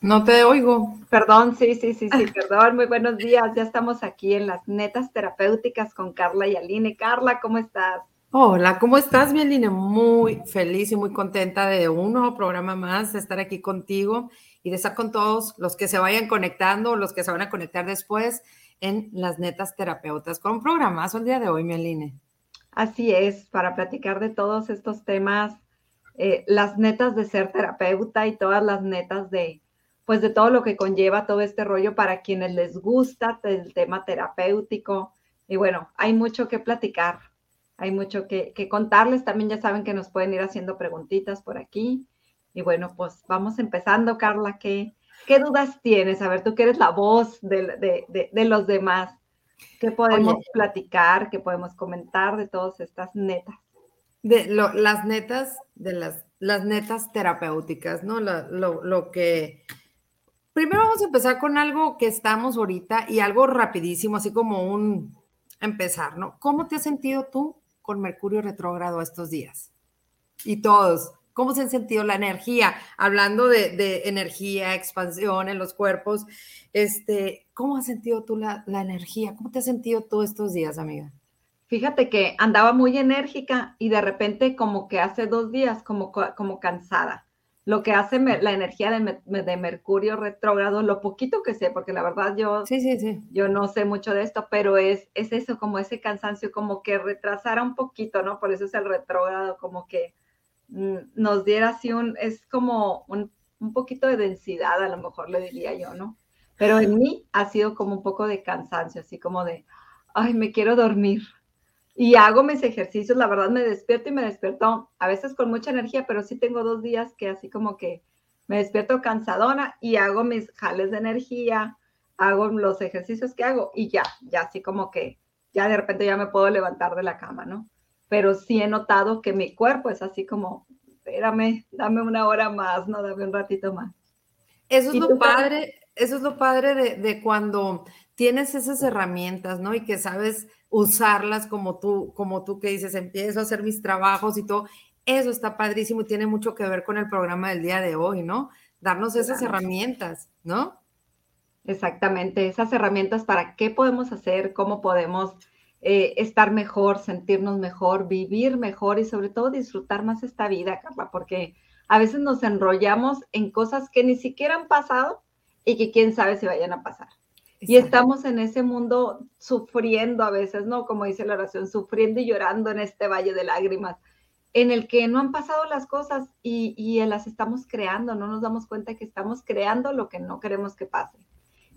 No te oigo. Perdón, sí, sí, sí, sí, perdón. Muy buenos días. Ya estamos aquí en las netas terapéuticas con Carla y Aline. Carla, ¿cómo estás? Hola, ¿cómo estás, mi Aline? Muy feliz y muy contenta de un nuevo programa más, de estar aquí contigo y de estar con todos los que se vayan conectando, los que se van a conectar después en las netas terapeutas, con un programazo el día de hoy, mi Aline. Así es, para platicar de todos estos temas, eh, las netas de ser terapeuta y todas las netas de, pues de todo lo que conlleva todo este rollo para quienes les gusta el tema terapéutico. Y bueno, hay mucho que platicar, hay mucho que, contarles. También ya saben que nos pueden ir haciendo preguntitas por aquí. Y bueno, pues vamos empezando, Carla. ¿Qué, qué dudas tienes? A ver, tú que eres la voz de, los demás. ¿Qué podemos platicar? ¿Qué podemos comentar de todas estas netas? De las netas, de las, las netas terapéuticas, ¿no? lo, lo que Primero vamos a empezar con algo que estamos ahorita y algo rapidísimo, así como un empezar, ¿no? ¿Cómo te has sentido tú con Mercurio retrógrado estos días? Y todos, ¿cómo se ha sentido la energía? Hablando de, energía, expansión en los cuerpos, este, ¿cómo has sentido tú la, energía? ¿Cómo te has sentido tú estos días, amiga? Fíjate que andaba muy enérgica y de repente como que hace dos días como, como cansada lo que hace la energía de, Mercurio retrógrado, lo poquito que sé, porque la verdad yo, sí, sí, sí. yo no sé mucho de esto, pero es, es eso, como ese cansancio, como que retrasara un poquito, ¿no? Por eso es el retrógrado, como que mm, nos diera así un, es como un, un poquito de densidad, a lo mejor le diría yo, ¿no? Pero en mí ha sido como un poco de cansancio, así como de, ay, me quiero dormir, y hago mis ejercicios, la verdad me despierto y me despierto a veces con mucha energía, pero sí tengo dos días que así como que me despierto cansadona y hago mis jales de energía, hago los ejercicios que hago y ya, ya así como que ya de repente ya me puedo levantar de la cama, ¿no? Pero sí he notado que mi cuerpo es así como, espérame, dame una hora más, no, dame un ratito más. Eso es lo padre, eso es lo padre de, de cuando tienes esas herramientas, ¿no? Y que sabes usarlas como tú, como tú que dices, empiezo a hacer mis trabajos y todo. Eso está padrísimo y tiene mucho que ver con el programa del día de hoy, ¿no? Darnos esas herramientas, ¿no? Exactamente, esas herramientas para qué podemos hacer, cómo podemos eh, estar mejor, sentirnos mejor, vivir mejor y sobre todo disfrutar más esta vida, Carla, porque a veces nos enrollamos en cosas que ni siquiera han pasado y que quién sabe si vayan a pasar. Y estamos en ese mundo sufriendo a veces, ¿no? Como dice la oración, sufriendo y llorando en este valle de lágrimas, en el que no han pasado las cosas y, y las estamos creando, no nos damos cuenta que estamos creando lo que no queremos que pase.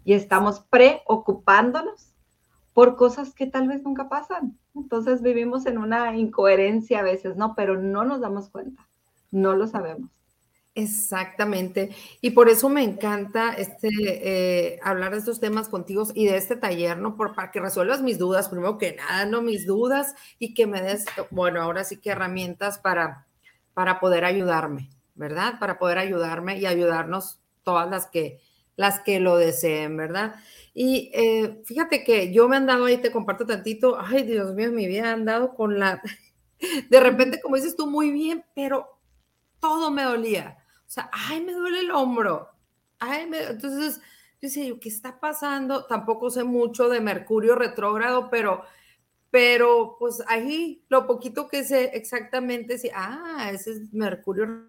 Y estamos preocupándonos por cosas que tal vez nunca pasan. Entonces vivimos en una incoherencia a veces, ¿no? Pero no nos damos cuenta, no lo sabemos. Exactamente. Y por eso me encanta este, eh, hablar de estos temas contigo y de este taller, ¿no? Por, para que resuelvas mis dudas, primero que nada, ¿no? Mis dudas y que me des, bueno, ahora sí que herramientas para, para poder ayudarme, ¿verdad? Para poder ayudarme y ayudarnos todas las que, las que lo deseen, ¿verdad? Y eh, fíjate que yo me han dado ahí, te comparto tantito, ay Dios mío, mi vida ha andado con la, de repente, como dices tú, muy bien, pero todo me dolía sea, ay, me duele el hombro. Ay, me... Entonces, yo decía, ¿qué está pasando? Tampoco sé mucho de Mercurio retrógrado, pero, pero pues ahí lo poquito que sé exactamente, sí, ah, ese es Mercurio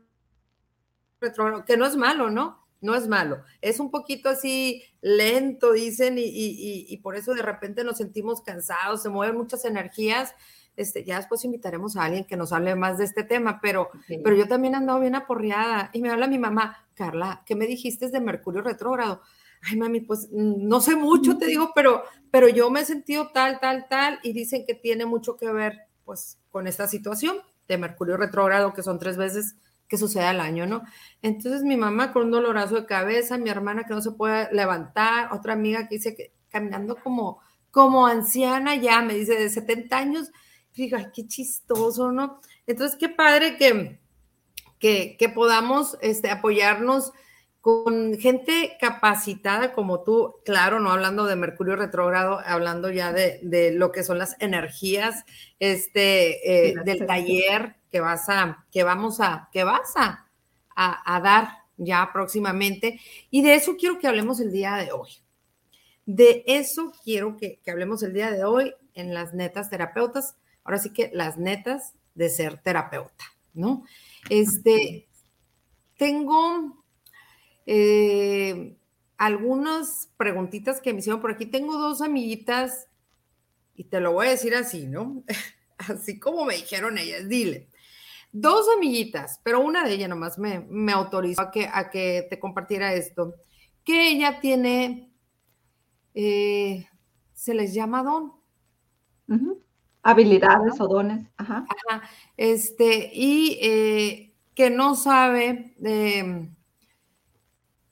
retrógrado, que no es malo, ¿no? No es malo. Es un poquito así lento, dicen, y, y por eso de repente nos sentimos cansados, se mueven muchas energías este, ya después invitaremos a alguien que nos hable más de este tema, pero, pero yo también he andado bien aporreada y me habla mi mamá, Carla, ¿qué me dijiste de Mercurio retrógrado? Ay, mami, pues mm, no sé mucho, te digo, pero, pero yo me he sentido tal, tal, tal, y dicen que tiene mucho que ver, pues, con esta situación de Mercurio retrógrado, que son tres veces que sucede al año, ¿no? Entonces mi mamá con un dolorazo de cabeza, mi hermana que no se puede levantar, otra amiga que dice que caminando como, como anciana ya, me dice de 70 años, Fíjate, qué chistoso, ¿no? Entonces, qué padre que, que, podamos este, apoyarnos con gente capacitada como tú, claro, no hablando de Mercurio retrógrado, hablando ya de, lo que son las energías este, eh, del taller que vas a, que vamos a, que vas a, a, dar, ya próximamente. Y de eso quiero que hablemos el día de hoy. De eso quiero que, que hablemos el día de hoy en las netas terapeutas. Ahora sí que las netas de ser terapeuta, ¿no? Este, tengo eh, algunas preguntitas que me hicieron por aquí. Tengo dos amiguitas y te lo voy a decir así, ¿no? Así como me dijeron ellas, dile. Dos amiguitas, pero una de ellas nomás me, me autorizó a que, a que te compartiera esto, que ella tiene, eh, se les llama don. Habilidades o dones. Ajá. Este, y eh, que no sabe em,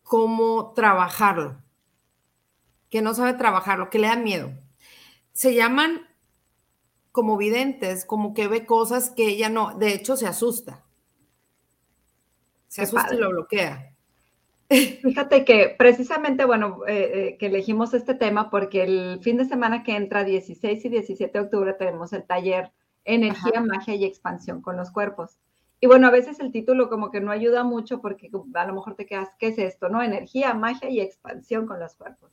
cómo trabajarlo, que no sabe trabajarlo, que le da miedo. Se llaman como videntes, como que ve cosas que ella no, de hecho se asusta. Se asusta y lo bloquea. Fíjate que precisamente, bueno, eh, eh, que elegimos este tema porque el fin de semana que entra, 16 y 17 de octubre, tenemos el taller Energía, Magia y Expansión con los Cuerpos. Y bueno, a veces el título como que no ayuda mucho porque a lo mejor te quedas, ¿qué es esto? ¿No? Energía, magia y expansión con los cuerpos.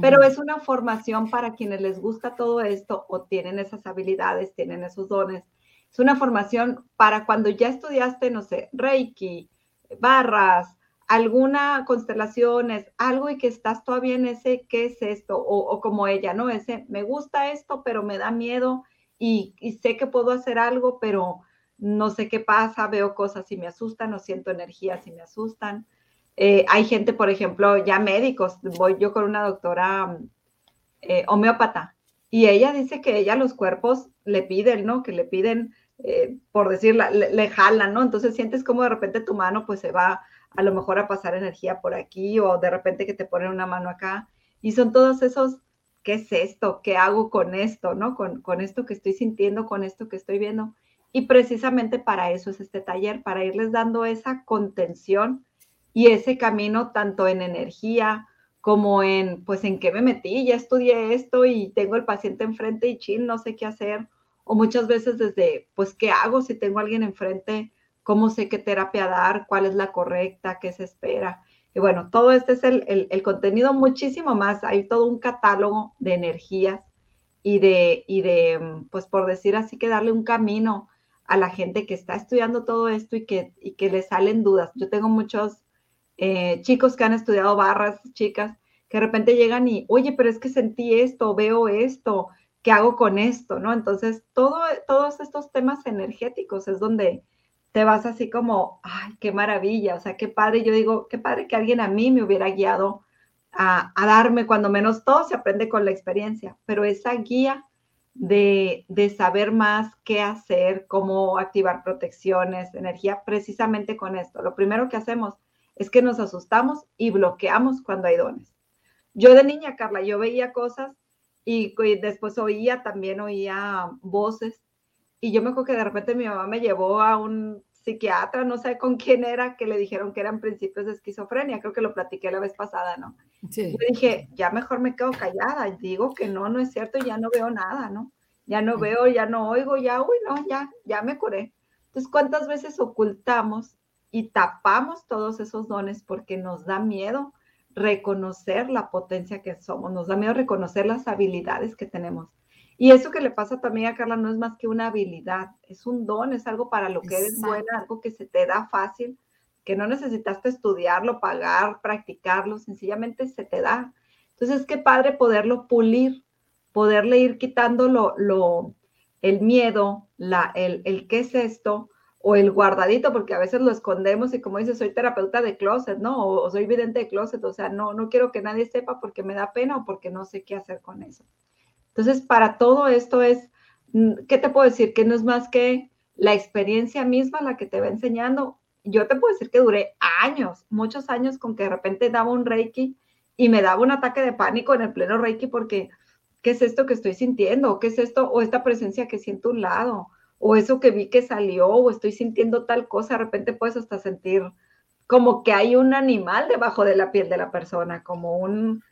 Pero es una formación para quienes les gusta todo esto o tienen esas habilidades, tienen esos dones. Es una formación para cuando ya estudiaste, no sé, Reiki, barras, alguna constelación, es algo y que estás todavía en ese, ¿qué es esto? O, como ella, ¿no? Ese, me gusta esto, pero me da miedo y, y, sé que puedo hacer algo, pero no sé qué pasa, veo cosas y me asustan o siento energías y me asustan. Eh, hay gente, por ejemplo, ya médicos, voy yo con una doctora eh, homeópata y ella dice que ella los cuerpos le piden, ¿no? Que le piden, eh, por decirla, le, jalan, ¿no? Entonces sientes como de repente tu mano pues se va a lo mejor a pasar energía por aquí o de repente que te ponen una mano acá y son todos esos, ¿qué es esto? ¿Qué hago con esto? ¿No? Con, con esto que estoy sintiendo, con esto que estoy viendo. Y precisamente para eso es este taller, para irles dando esa contención y ese camino tanto en energía como en, pues, en qué me metí, ya estudié esto y tengo el paciente enfrente y chin, no sé qué hacer. O muchas veces desde, pues, ¿qué hago si tengo alguien enfrente? ¿Cómo sé qué terapia dar? ¿Cuál es la correcta? ¿Qué se espera? Y bueno, todo este es el, el, contenido muchísimo más. Hay todo un catálogo de energías y de, y de, pues por decir así, que darle un camino a la gente que está estudiando todo esto y que, y que le salen dudas. Yo tengo muchos eh, chicos que han estudiado barras, chicas, que de repente llegan y, oye, pero es que sentí esto, veo esto, ¿qué hago con esto? ¿No? Entonces, todo, todos estos temas energéticos es donde te vas así como, ay, qué maravilla, o sea, qué padre, yo digo, qué padre que alguien a mí me hubiera guiado a, darme, cuando menos todo se aprende con la experiencia, pero esa guía de, de, saber más qué hacer, cómo activar protecciones, energía, precisamente con esto. Lo primero que hacemos es que nos asustamos y bloqueamos cuando hay dones. Yo de niña, Carla, yo veía cosas y, después oía, también oía voces. Y yo me acuerdo que de repente mi mamá me llevó a un psiquiatra, no sé con quién era, que le dijeron que eran principios de esquizofrenia. Creo que lo platiqué la vez pasada, ¿no? Sí. Yo dije, ya mejor me quedo callada. Digo que no, no es cierto, ya no veo nada, ¿no? Ya no veo, ya no oigo, ya, uy, no, ya, ya me curé. Entonces, ¿cuántas veces ocultamos y tapamos todos esos dones porque nos da miedo reconocer la potencia que somos, nos da miedo reconocer las habilidades que tenemos. Y eso que le pasa también a Carla no es más que una habilidad, es un don, es algo para lo que eres buena, algo que se te da fácil, que no necesitaste estudiarlo, pagar, practicarlo, sencillamente se te da. Entonces, qué padre poderlo pulir, poderle ir quitando lo, el miedo, la, el, el qué es esto, o el guardadito, porque a veces lo escondemos y como dice, soy terapeuta de closet, ¿no? O, soy vidente de closet, o sea, no, no quiero que nadie sepa porque me da pena o porque no sé qué hacer con eso. Entonces, para todo esto es, mm, ¿qué te puedo decir? Que no es más que la experiencia misma la que te va enseñando. Yo te puedo decir que duré años, muchos años con que de repente daba un reiki y me daba un ataque de pánico en el pleno reiki porque, ¿qué es esto que estoy sintiendo? ¿Qué es esto? O esta presencia que siento a un lado o eso que vi que salió, o estoy sintiendo tal cosa, de repente puedes hasta sentir como que hay un animal debajo de la piel de la persona, como un,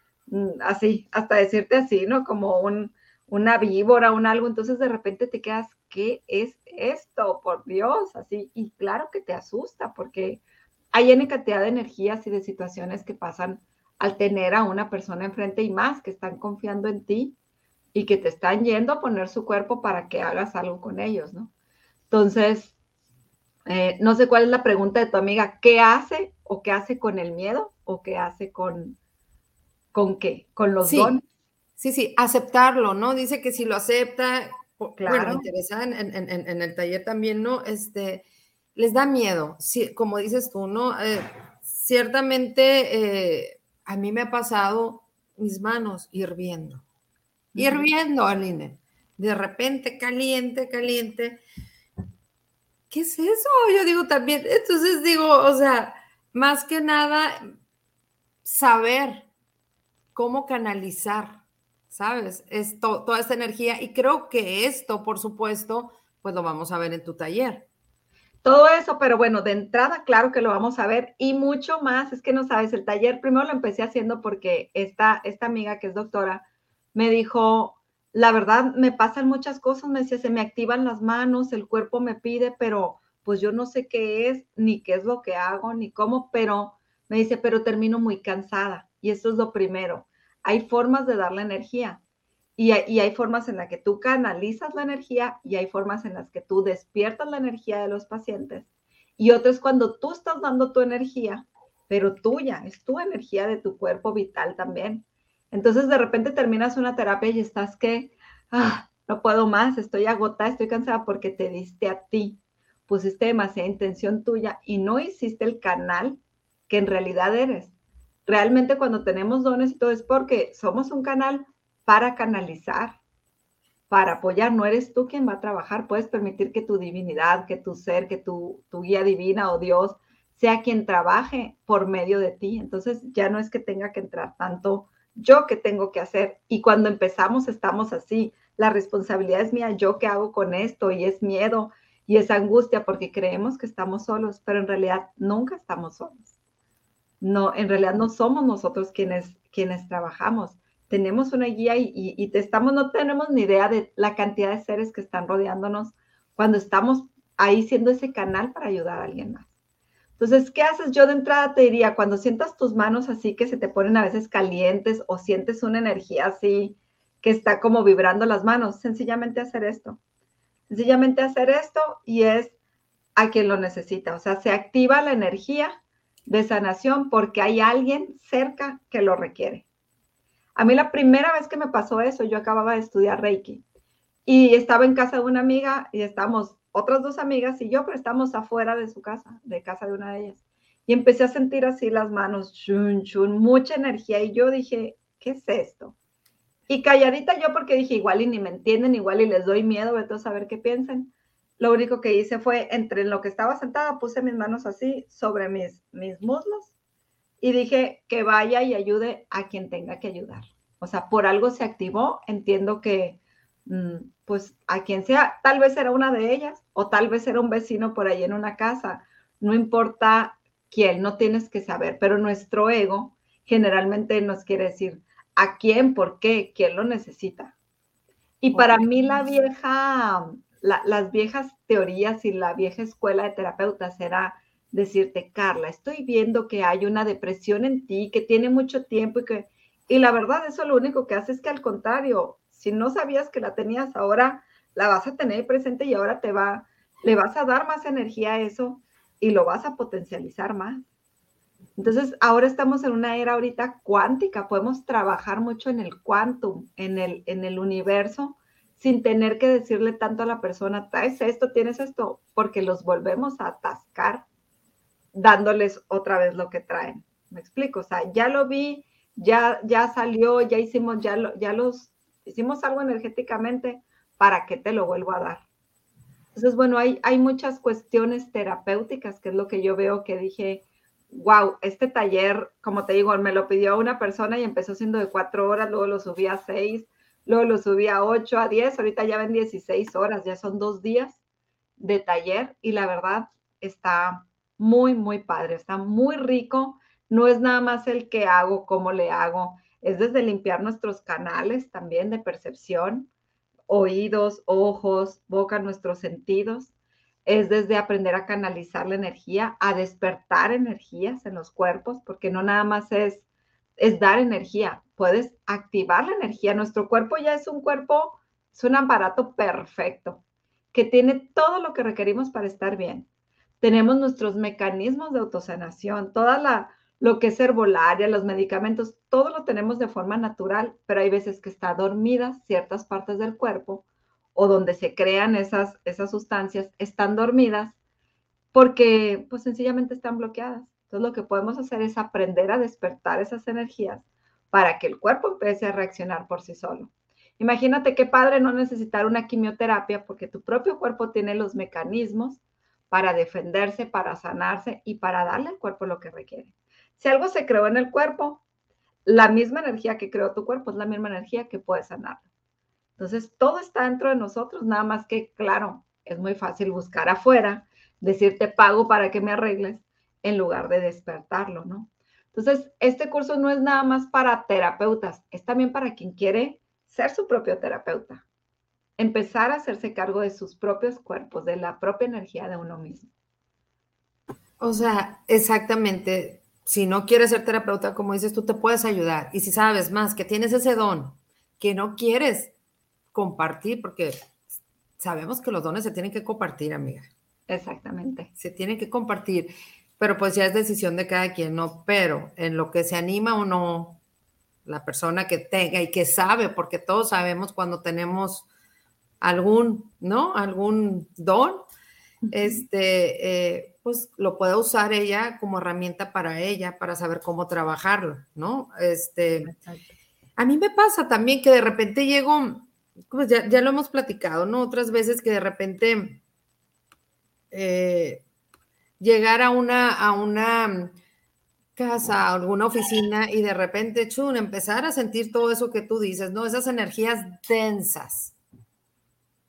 así, hasta decirte así, ¿no? Como un, una víbora, un algo, entonces de repente te quedas, ¿qué es esto? Por Dios, así, y claro que te asusta, porque hay N cantidad de energías y de situaciones que pasan al tener a una persona enfrente y más que están confiando en ti y que te están yendo a poner su cuerpo para que hagas algo con ellos, ¿no? Entonces, eh, no sé cuál es la pregunta de tu amiga, ¿qué hace o qué hace con el miedo o qué hace con, con qué, con los dones? Sí, sí, aceptarlo, ¿no? Dice que si lo acepta, claro. bueno, interesada en, el taller también, ¿no? Este, les da miedo, como dices tú, ¿no? Eh, ciertamente eh, a mí me ha pasado mis manos hirviendo, hirviendo, Aline, de repente caliente, caliente. ¿Qué es eso? Yo digo también, entonces digo, o sea, más que nada, saber cómo canalizar, ¿sabes? Esto, toda esta energía y creo que esto, por supuesto, pues lo vamos a ver en tu taller. Todo eso, pero bueno, de entrada, claro que lo vamos a ver y mucho más. Es que no sabes, el taller primero lo empecé haciendo porque esta, esta amiga que es doctora me dijo, la verdad, me pasan muchas cosas, me decía, se me activan las manos, el cuerpo me pide, pero pues yo no sé qué es, ni qué es lo que hago, ni cómo, pero me dice, pero termino muy cansada. Y eso es lo primero. Hay formas de dar la energía. Y hay, formas en las que tú canalizas la energía y hay formas en las que tú despiertas la energía de los pacientes. Y otras cuando tú estás dando tu energía, pero tuya, es tu energía de tu cuerpo vital también. Entonces de repente terminas una terapia y estás que, ah, no puedo más, estoy agotada, estoy cansada porque te diste a ti, pusiste demasiada intención tuya y no hiciste el canal que en realidad eres. Realmente cuando tenemos dones y todo es porque somos un canal para canalizar, para apoyar. No eres tú quien va a trabajar. Puedes permitir que tu divinidad, que tu ser, que tu, guía divina o Dios sea quien trabaje por medio de ti. Entonces ya no es que tenga que entrar tanto yo que tengo que hacer. Y cuando empezamos estamos así. La responsabilidad es mía, yo qué hago con esto y es miedo y es angustia porque creemos que estamos solos, pero en realidad nunca estamos solos. No, en realidad no somos nosotros quienes, quienes trabajamos tenemos una guía y, estamos, no tenemos ni idea de la cantidad de seres que están rodeándonos cuando estamos ahí siendo ese canal para ayudar a alguien más. Entonces, ¿qué haces? Yo de entrada te diría, cuando sientas tus manos así que se te ponen a veces calientes o sientes una energía así que está como vibrando las manos, sencillamente hacer esto. Sencillamente hacer esto y es a quien lo necesita. O sea, se activa la energía de sanación porque hay alguien cerca que lo requiere. A mí la primera vez que me pasó eso, yo acababa de estudiar Reiki y estaba en casa de una amiga y estamos otras dos amigas y yo, pero estamos afuera de su casa, de casa de una de ellas. Y empecé a sentir así las manos, chun, chun, mucha energía y yo dije, ¿qué es esto? Y calladita yo porque dije, igual y ni me entienden, igual y les doy miedo, de a saber qué piensen. Lo único que hice fue, entre lo que estaba sentada, puse mis manos así sobre mis, mis muslos y dije que vaya y ayude a quien tenga que ayudar. O sea, por algo se activó, entiendo que, mm, pues, a quien sea, tal vez era una de ellas o tal vez era un vecino por ahí en una casa, no importa quién, no tienes que saber, pero nuestro ego generalmente nos quiere decir a quién, por qué, quién lo necesita. Y para mí la vieja, las viejas teorías y la vieja escuela de terapeutas era decirte, Carla, estoy viendo que hay una depresión en ti, que tiene mucho tiempo y que, y la verdad, eso lo único que hace es que al contrario, si no sabías que la tenías ahora, la vas a tener presente y ahora te va, le vas a dar más energía a eso y lo vas a potencializar más. Entonces, ahora estamos en una era ahorita cuántica, podemos trabajar mucho en el quantum, en el, en el universo, sin tener que decirle tanto a la persona, traes esto, tienes esto, porque los volvemos a atascar dándoles otra vez lo que traen. ¿Me explico? O sea, ya lo vi, ya, ya salió, ya hicimos, ya, lo, ya los, hicimos algo energéticamente, ¿para qué te lo vuelvo a dar? Entonces, bueno, hay, hay muchas cuestiones terapéuticas, que es lo que yo veo que dije, wow, este taller, como te digo, me lo pidió una persona y empezó siendo de cuatro horas, luego lo subí a seis, luego lo subí a ocho, a diez, ahorita ya ven 16 horas, ya son dos días de taller y la verdad está muy, muy padre, está muy rico. No es nada más el que hago, cómo le hago, es desde limpiar nuestros canales también de percepción, oídos, ojos, boca, nuestros sentidos. es desde aprender a canalizar la energía, a despertar energías en los cuerpos, porque no nada más es, es dar energía, puedes activar la energía. Nuestro cuerpo ya es un cuerpo, es un aparato perfecto, que tiene todo lo que requerimos para estar bien. Tenemos nuestros mecanismos de autosanación, toda la, lo que es herbolaria, los medicamentos, todo lo tenemos de forma natural, pero hay veces que está dormidas ciertas partes del cuerpo o donde se crean esas, esas sustancias, están dormidas porque pues sencillamente están bloqueadas. Entonces lo que podemos hacer es aprender a despertar esas energías para que el cuerpo empiece a reaccionar por sí solo. Imagínate qué padre no necesitar una quimioterapia porque tu propio cuerpo tiene los mecanismos para defenderse, para sanarse y para darle al cuerpo lo que requiere. Si algo se creó en el cuerpo, la misma energía que creó tu cuerpo es la misma energía que puede sanarlo. Entonces, todo está dentro de nosotros, nada más que, claro, es muy fácil buscar afuera, decirte pago para que me arregles, en lugar de despertarlo, ¿no? Entonces, este curso no es nada más para terapeutas, es también para quien quiere ser su propio terapeuta. Empezar a hacerse cargo de sus propios cuerpos, de la propia energía de uno mismo. O sea, exactamente si no quieres ser terapeuta, como dices, tú te puedes ayudar. Y si sabes más que tienes ese don, que no quieres compartir, porque sabemos que los dones se tienen que compartir, amiga. Exactamente. Se tienen que compartir, pero pues ya es decisión de cada quien, ¿no? Pero en lo que se anima o no, la persona que tenga y que sabe, porque todos sabemos cuando tenemos algún, ¿no? Algún don, este, eh, pues lo puede usar ella como herramienta para ella, para saber cómo trabajarlo, ¿no? Este, a mí me pasa también que de repente llego, pues ya, lo hemos platicado, ¿no? Otras veces que de repente eh, llegar a una, a una casa, a alguna oficina y de repente, chun, empezar a sentir todo eso que tú dices, ¿no? Esas energías densas,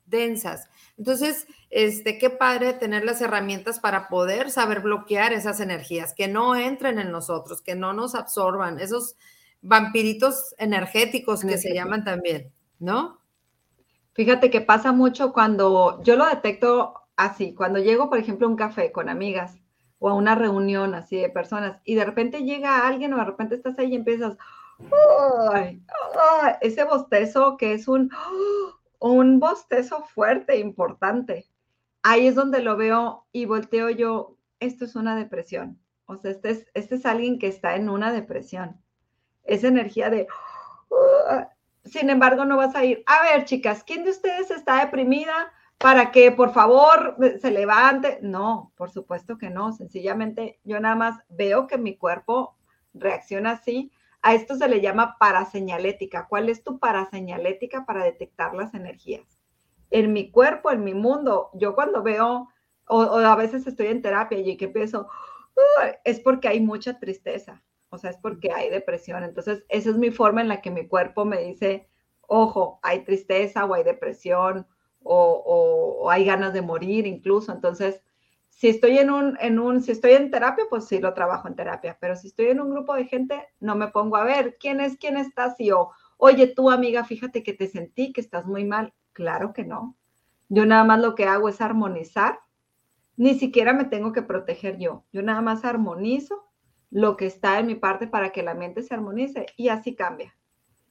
densas. Entonces, este, qué padre tener las herramientas para poder saber bloquear esas energías, que no entren en nosotros, que no nos absorban, esos vampiritos energéticos que se llaman también, ¿no? Fíjate que pasa mucho cuando yo lo detecto así, cuando llego, por ejemplo, a un café con amigas o a una reunión así de personas y de repente llega alguien o de repente estás ahí y empiezas, ese bostezo que es un, un bostezo fuerte, importante. Ahí es donde lo veo y volteo yo, esto es una depresión. O sea, este es, este es alguien que está en una depresión. Esa energía de... Sin embargo, no vas a ir. A ver, chicas, ¿quién de ustedes está deprimida para que por favor se levante? No, por supuesto que no. Sencillamente yo nada más veo que mi cuerpo reacciona así a esto se le llama paraseñalética. ¿Cuál es tu paraseñalética para detectar las energías? En mi cuerpo, en mi mundo, yo cuando veo, o, a veces estoy en terapia y que pienso, es porque hay mucha tristeza, o sea, es porque hay depresión. Entonces, esa es mi forma en la que mi cuerpo me dice, ojo, hay tristeza o hay depresión o, o hay ganas de morir incluso. Entonces, si estoy en un, en un, si estoy en terapia, pues sí lo trabajo en terapia, pero si estoy en un grupo de gente, no me pongo a ver quién es, quién está, así o, oye, tú amiga, fíjate que te sentí que estás muy mal. Claro que no. Yo nada más lo que hago es armonizar. Ni siquiera me tengo que proteger yo. Yo nada más armonizo lo que está en mi parte para que la mente se armonice y así cambia.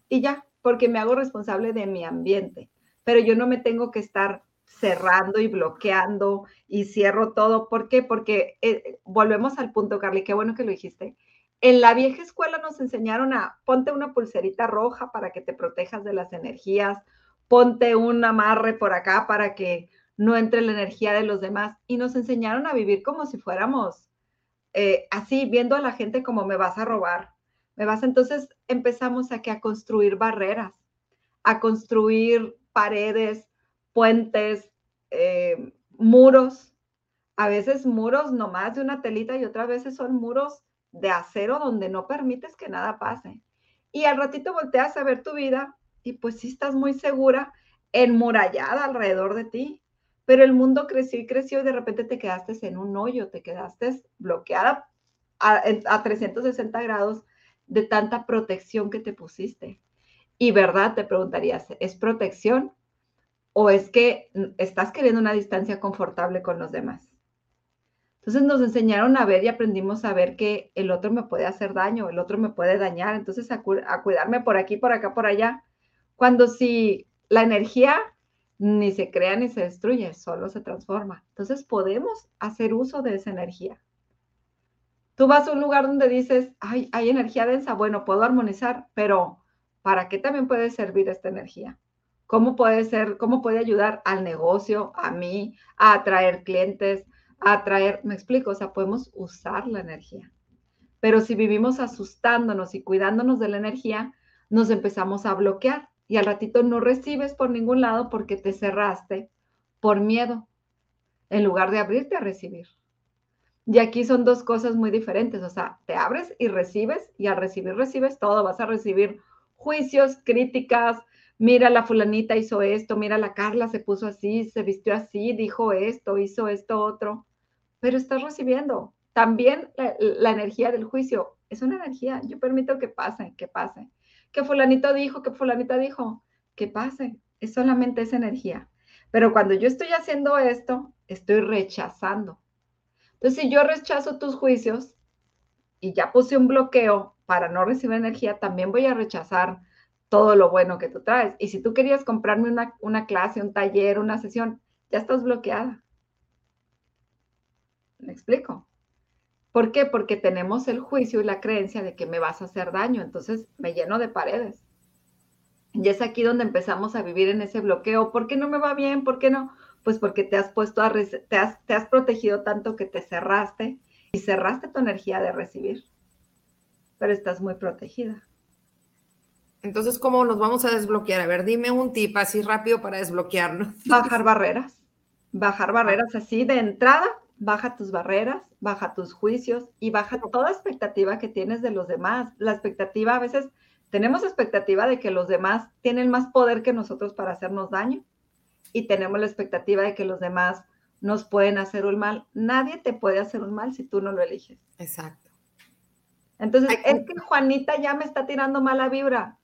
Y ya, porque me hago responsable de mi ambiente. Pero yo no me tengo que estar cerrando y bloqueando y cierro todo. ¿Por qué? Porque eh, volvemos al punto, Carly, qué bueno que lo dijiste. En la vieja escuela nos enseñaron a ponte una pulserita roja para que te protejas de las energías, ponte un amarre por acá para que no entre la energía de los demás y nos enseñaron a vivir como si fuéramos eh, así, viendo a la gente como me vas a robar, me vas. Entonces empezamos a que a construir barreras, a construir paredes, puentes, eh, muros, a veces muros nomás de una telita y otras veces son muros de acero donde no permites que nada pase. Y al ratito volteas a ver tu vida y pues sí estás muy segura, enmurallada alrededor de ti, pero el mundo creció y creció y de repente te quedaste en un hoyo, te quedaste bloqueada a, a 360 grados de tanta protección que te pusiste. Y verdad, te preguntarías, ¿es protección o es que estás queriendo una distancia confortable con los demás. Entonces nos enseñaron a ver y aprendimos a ver que el otro me puede hacer daño, el otro me puede dañar, entonces a, cuidarme por aquí, por acá, por allá. Cuando si la energía ni se crea ni se destruye, solo se transforma. Entonces podemos hacer uso de esa energía. Tú vas a un lugar donde dices, Ay, hay energía densa, bueno, puedo armonizar, pero ¿para qué también puede servir esta energía? ¿Cómo puede ser, cómo puede ayudar al negocio, a mí, a atraer clientes, a atraer, me explico, o sea, podemos usar la energía. Pero si vivimos asustándonos y cuidándonos de la energía, nos empezamos a bloquear y al ratito no recibes por ningún lado porque te cerraste por miedo, en lugar de abrirte a recibir. Y aquí son dos cosas muy diferentes, o sea, te abres y recibes y al recibir recibes todo, vas a recibir juicios, críticas, mira la fulanita hizo esto, mira la Carla se puso así, se vistió así, dijo esto, hizo esto otro, pero estás recibiendo. También la, energía del juicio es una energía, yo permito que pase, que pase. Que fulanito dijo, que fulanita dijo, que pase, es solamente esa energía. Pero cuando yo estoy haciendo esto, estoy rechazando. Entonces, si yo rechazo tus juicios y ya puse un bloqueo para no recibir energía, también voy a rechazar todo lo bueno que tú traes. Y si tú querías comprarme una, clase, un taller, una sesión, ya estás bloqueada. ¿Me explico? ¿Por qué? Porque tenemos el juicio y la creencia de que me vas a hacer daño, entonces me lleno de paredes. Y es aquí donde empezamos a vivir en ese bloqueo. ¿Por qué no me va bien? ¿Por qué no? Pues porque te has puesto a, te has, te has protegido tanto que te cerraste y cerraste tu energía de recibir. Pero estás muy protegida. Entonces, ¿cómo nos vamos a desbloquear? A ver, dime un tip así rápido para desbloquearnos. Bajar barreras. Bajar barreras así de entrada, baja tus barreras, baja tus juicios y baja toda expectativa que tienes de los demás. La expectativa, a veces tenemos expectativa de que los demás tienen más poder que nosotros para hacernos daño y tenemos la expectativa de que los demás nos pueden hacer un mal. Nadie te puede hacer un mal si tú no lo eliges. Exacto. Entonces, es que Juanita ya me está tirando mala vibra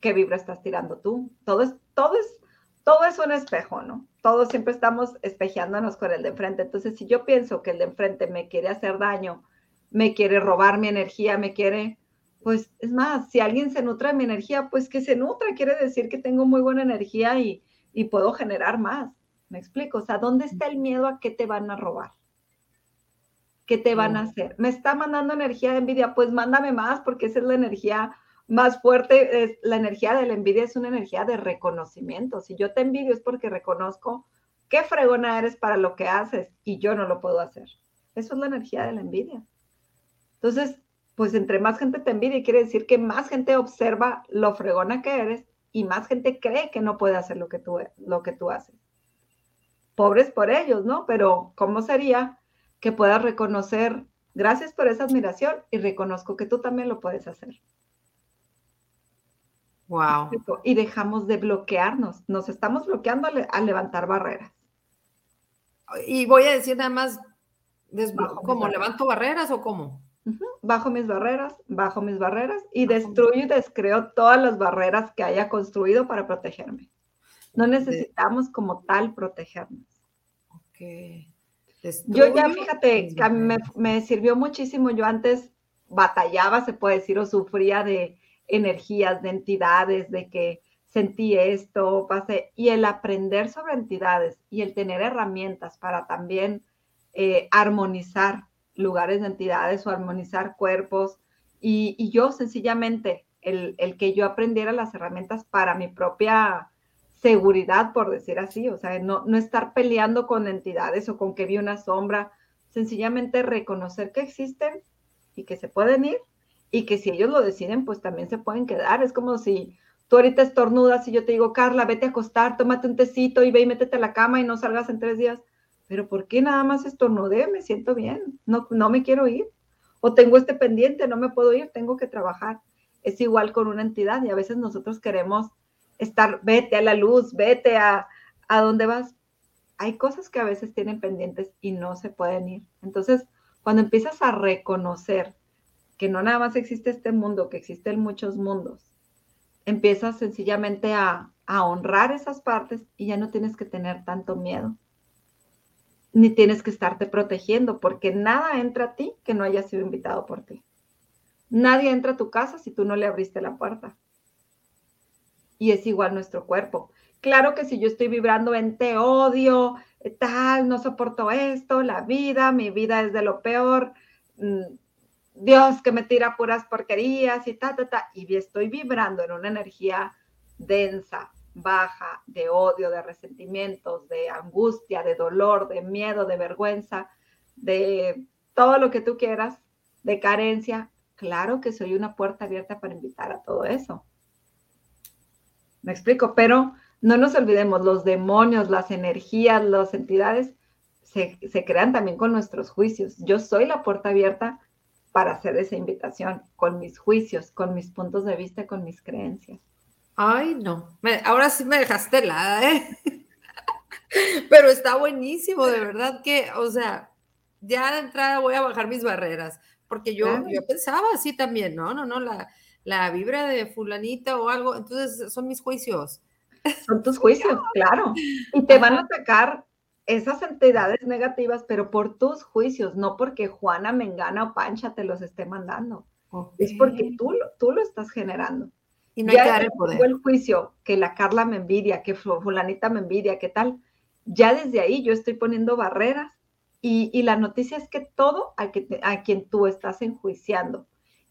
qué vibra estás tirando tú. Todo es, todo es, todo es un espejo, ¿no? Todos siempre estamos espejeándonos con el de enfrente. Entonces, si yo pienso que el de enfrente me quiere hacer daño, me quiere robar mi energía, me quiere, pues es más, si alguien se nutre de mi energía, pues que se nutra, quiere decir que tengo muy buena energía y, y puedo generar más. ¿Me explico? O sea, ¿dónde está el miedo a qué te van a robar? ¿Qué te van a hacer? ¿Me está mandando energía de envidia? Pues mándame más porque esa es la energía más fuerte es la energía de la envidia, es una energía de reconocimiento. Si yo te envidio es porque reconozco qué fregona eres para lo que haces y yo no lo puedo hacer. Eso es la energía de la envidia. Entonces, pues entre más gente te envidia, quiere decir que más gente observa lo fregona que eres y más gente cree que no puede hacer lo que tú, lo que tú haces. Pobres por ellos, ¿no? Pero ¿cómo sería que puedas reconocer, gracias por esa admiración y reconozco que tú también lo puedes hacer? Wow. Y dejamos de bloquearnos. Nos estamos bloqueando a, levantar barreras. Y voy a decir nada más, ¿cómo? ¿Levanto barreras o cómo? Bajo mis barreras, bajo mis barreras y destruyo y descreo todas las barreras que haya construido para protegerme. No necesitamos como tal protegernos. Ok. Yo ya, fíjate, a mí me, me sirvió muchísimo. Yo antes batallaba, se puede decir, o sufría de, energías, de entidades, de que sentí esto, pasé, y el aprender sobre entidades y el tener herramientas para también eh, armonizar lugares de entidades o armonizar cuerpos. Y, yo sencillamente, el, el, que yo aprendiera las herramientas para mi propia seguridad, por decir así, o sea, no, no estar peleando con entidades o con que vi una sombra, sencillamente reconocer que existen y que se pueden ir y que si ellos lo deciden, pues también se pueden quedar. Es como si tú ahorita estornudas y yo te digo, Carla, vete a acostar, tómate un tecito y ve y métete a la cama y no salgas en tres días. Pero ¿por qué nada más estornudé? Me siento bien, no, no me quiero ir. O tengo este pendiente, no me puedo ir, tengo que trabajar. Es igual con una entidad y a veces nosotros queremos estar, vete a la luz, vete a, a donde vas. Hay cosas que a veces tienen pendientes y no se pueden ir. Entonces, cuando empiezas a reconocer que no nada más existe este mundo, que existen muchos mundos. Empiezas sencillamente a, a honrar esas partes y ya no tienes que tener tanto miedo, ni tienes que estarte protegiendo, porque nada entra a ti que no haya sido invitado por ti. Nadie entra a tu casa si tú no le abriste la puerta. Y es igual nuestro cuerpo. Claro que si yo estoy vibrando en te odio, tal, no soporto esto, la vida, mi vida es de lo peor, mm, Dios que me tira puras porquerías y ta, ta, ta, y estoy vibrando en una energía densa, baja, de odio, de resentimientos, de angustia, de dolor, de miedo, de vergüenza, de todo lo que tú quieras, de carencia, claro que soy una puerta abierta para invitar a todo eso. Me explico, pero no nos olvidemos, los demonios, las energías, las entidades se, se crean también con nuestros juicios. Yo soy la puerta abierta para hacer esa invitación con mis juicios, con mis puntos de vista, con mis creencias. Ay, no, ahora sí me dejaste helada, ¿eh? Pero está buenísimo, de verdad que, o sea, ya de entrada voy a bajar mis barreras, porque yo, yo pensaba así también, no, no, no, la, la vibra de fulanita o algo, entonces son mis juicios. Son tus juicios, claro. Y te van a atacar esas entidades negativas, pero por tus juicios, no porque Juana, Mengana o Pancha te los esté mandando. Es porque tú, tú lo estás generando. Y no hay que dar el poder. el juicio que la Carla me envidia, que fulanita me envidia, ¿qué tal? Ya desde ahí yo estoy poniendo barreras y, la noticia es que todo a, que a quien tú estás enjuiciando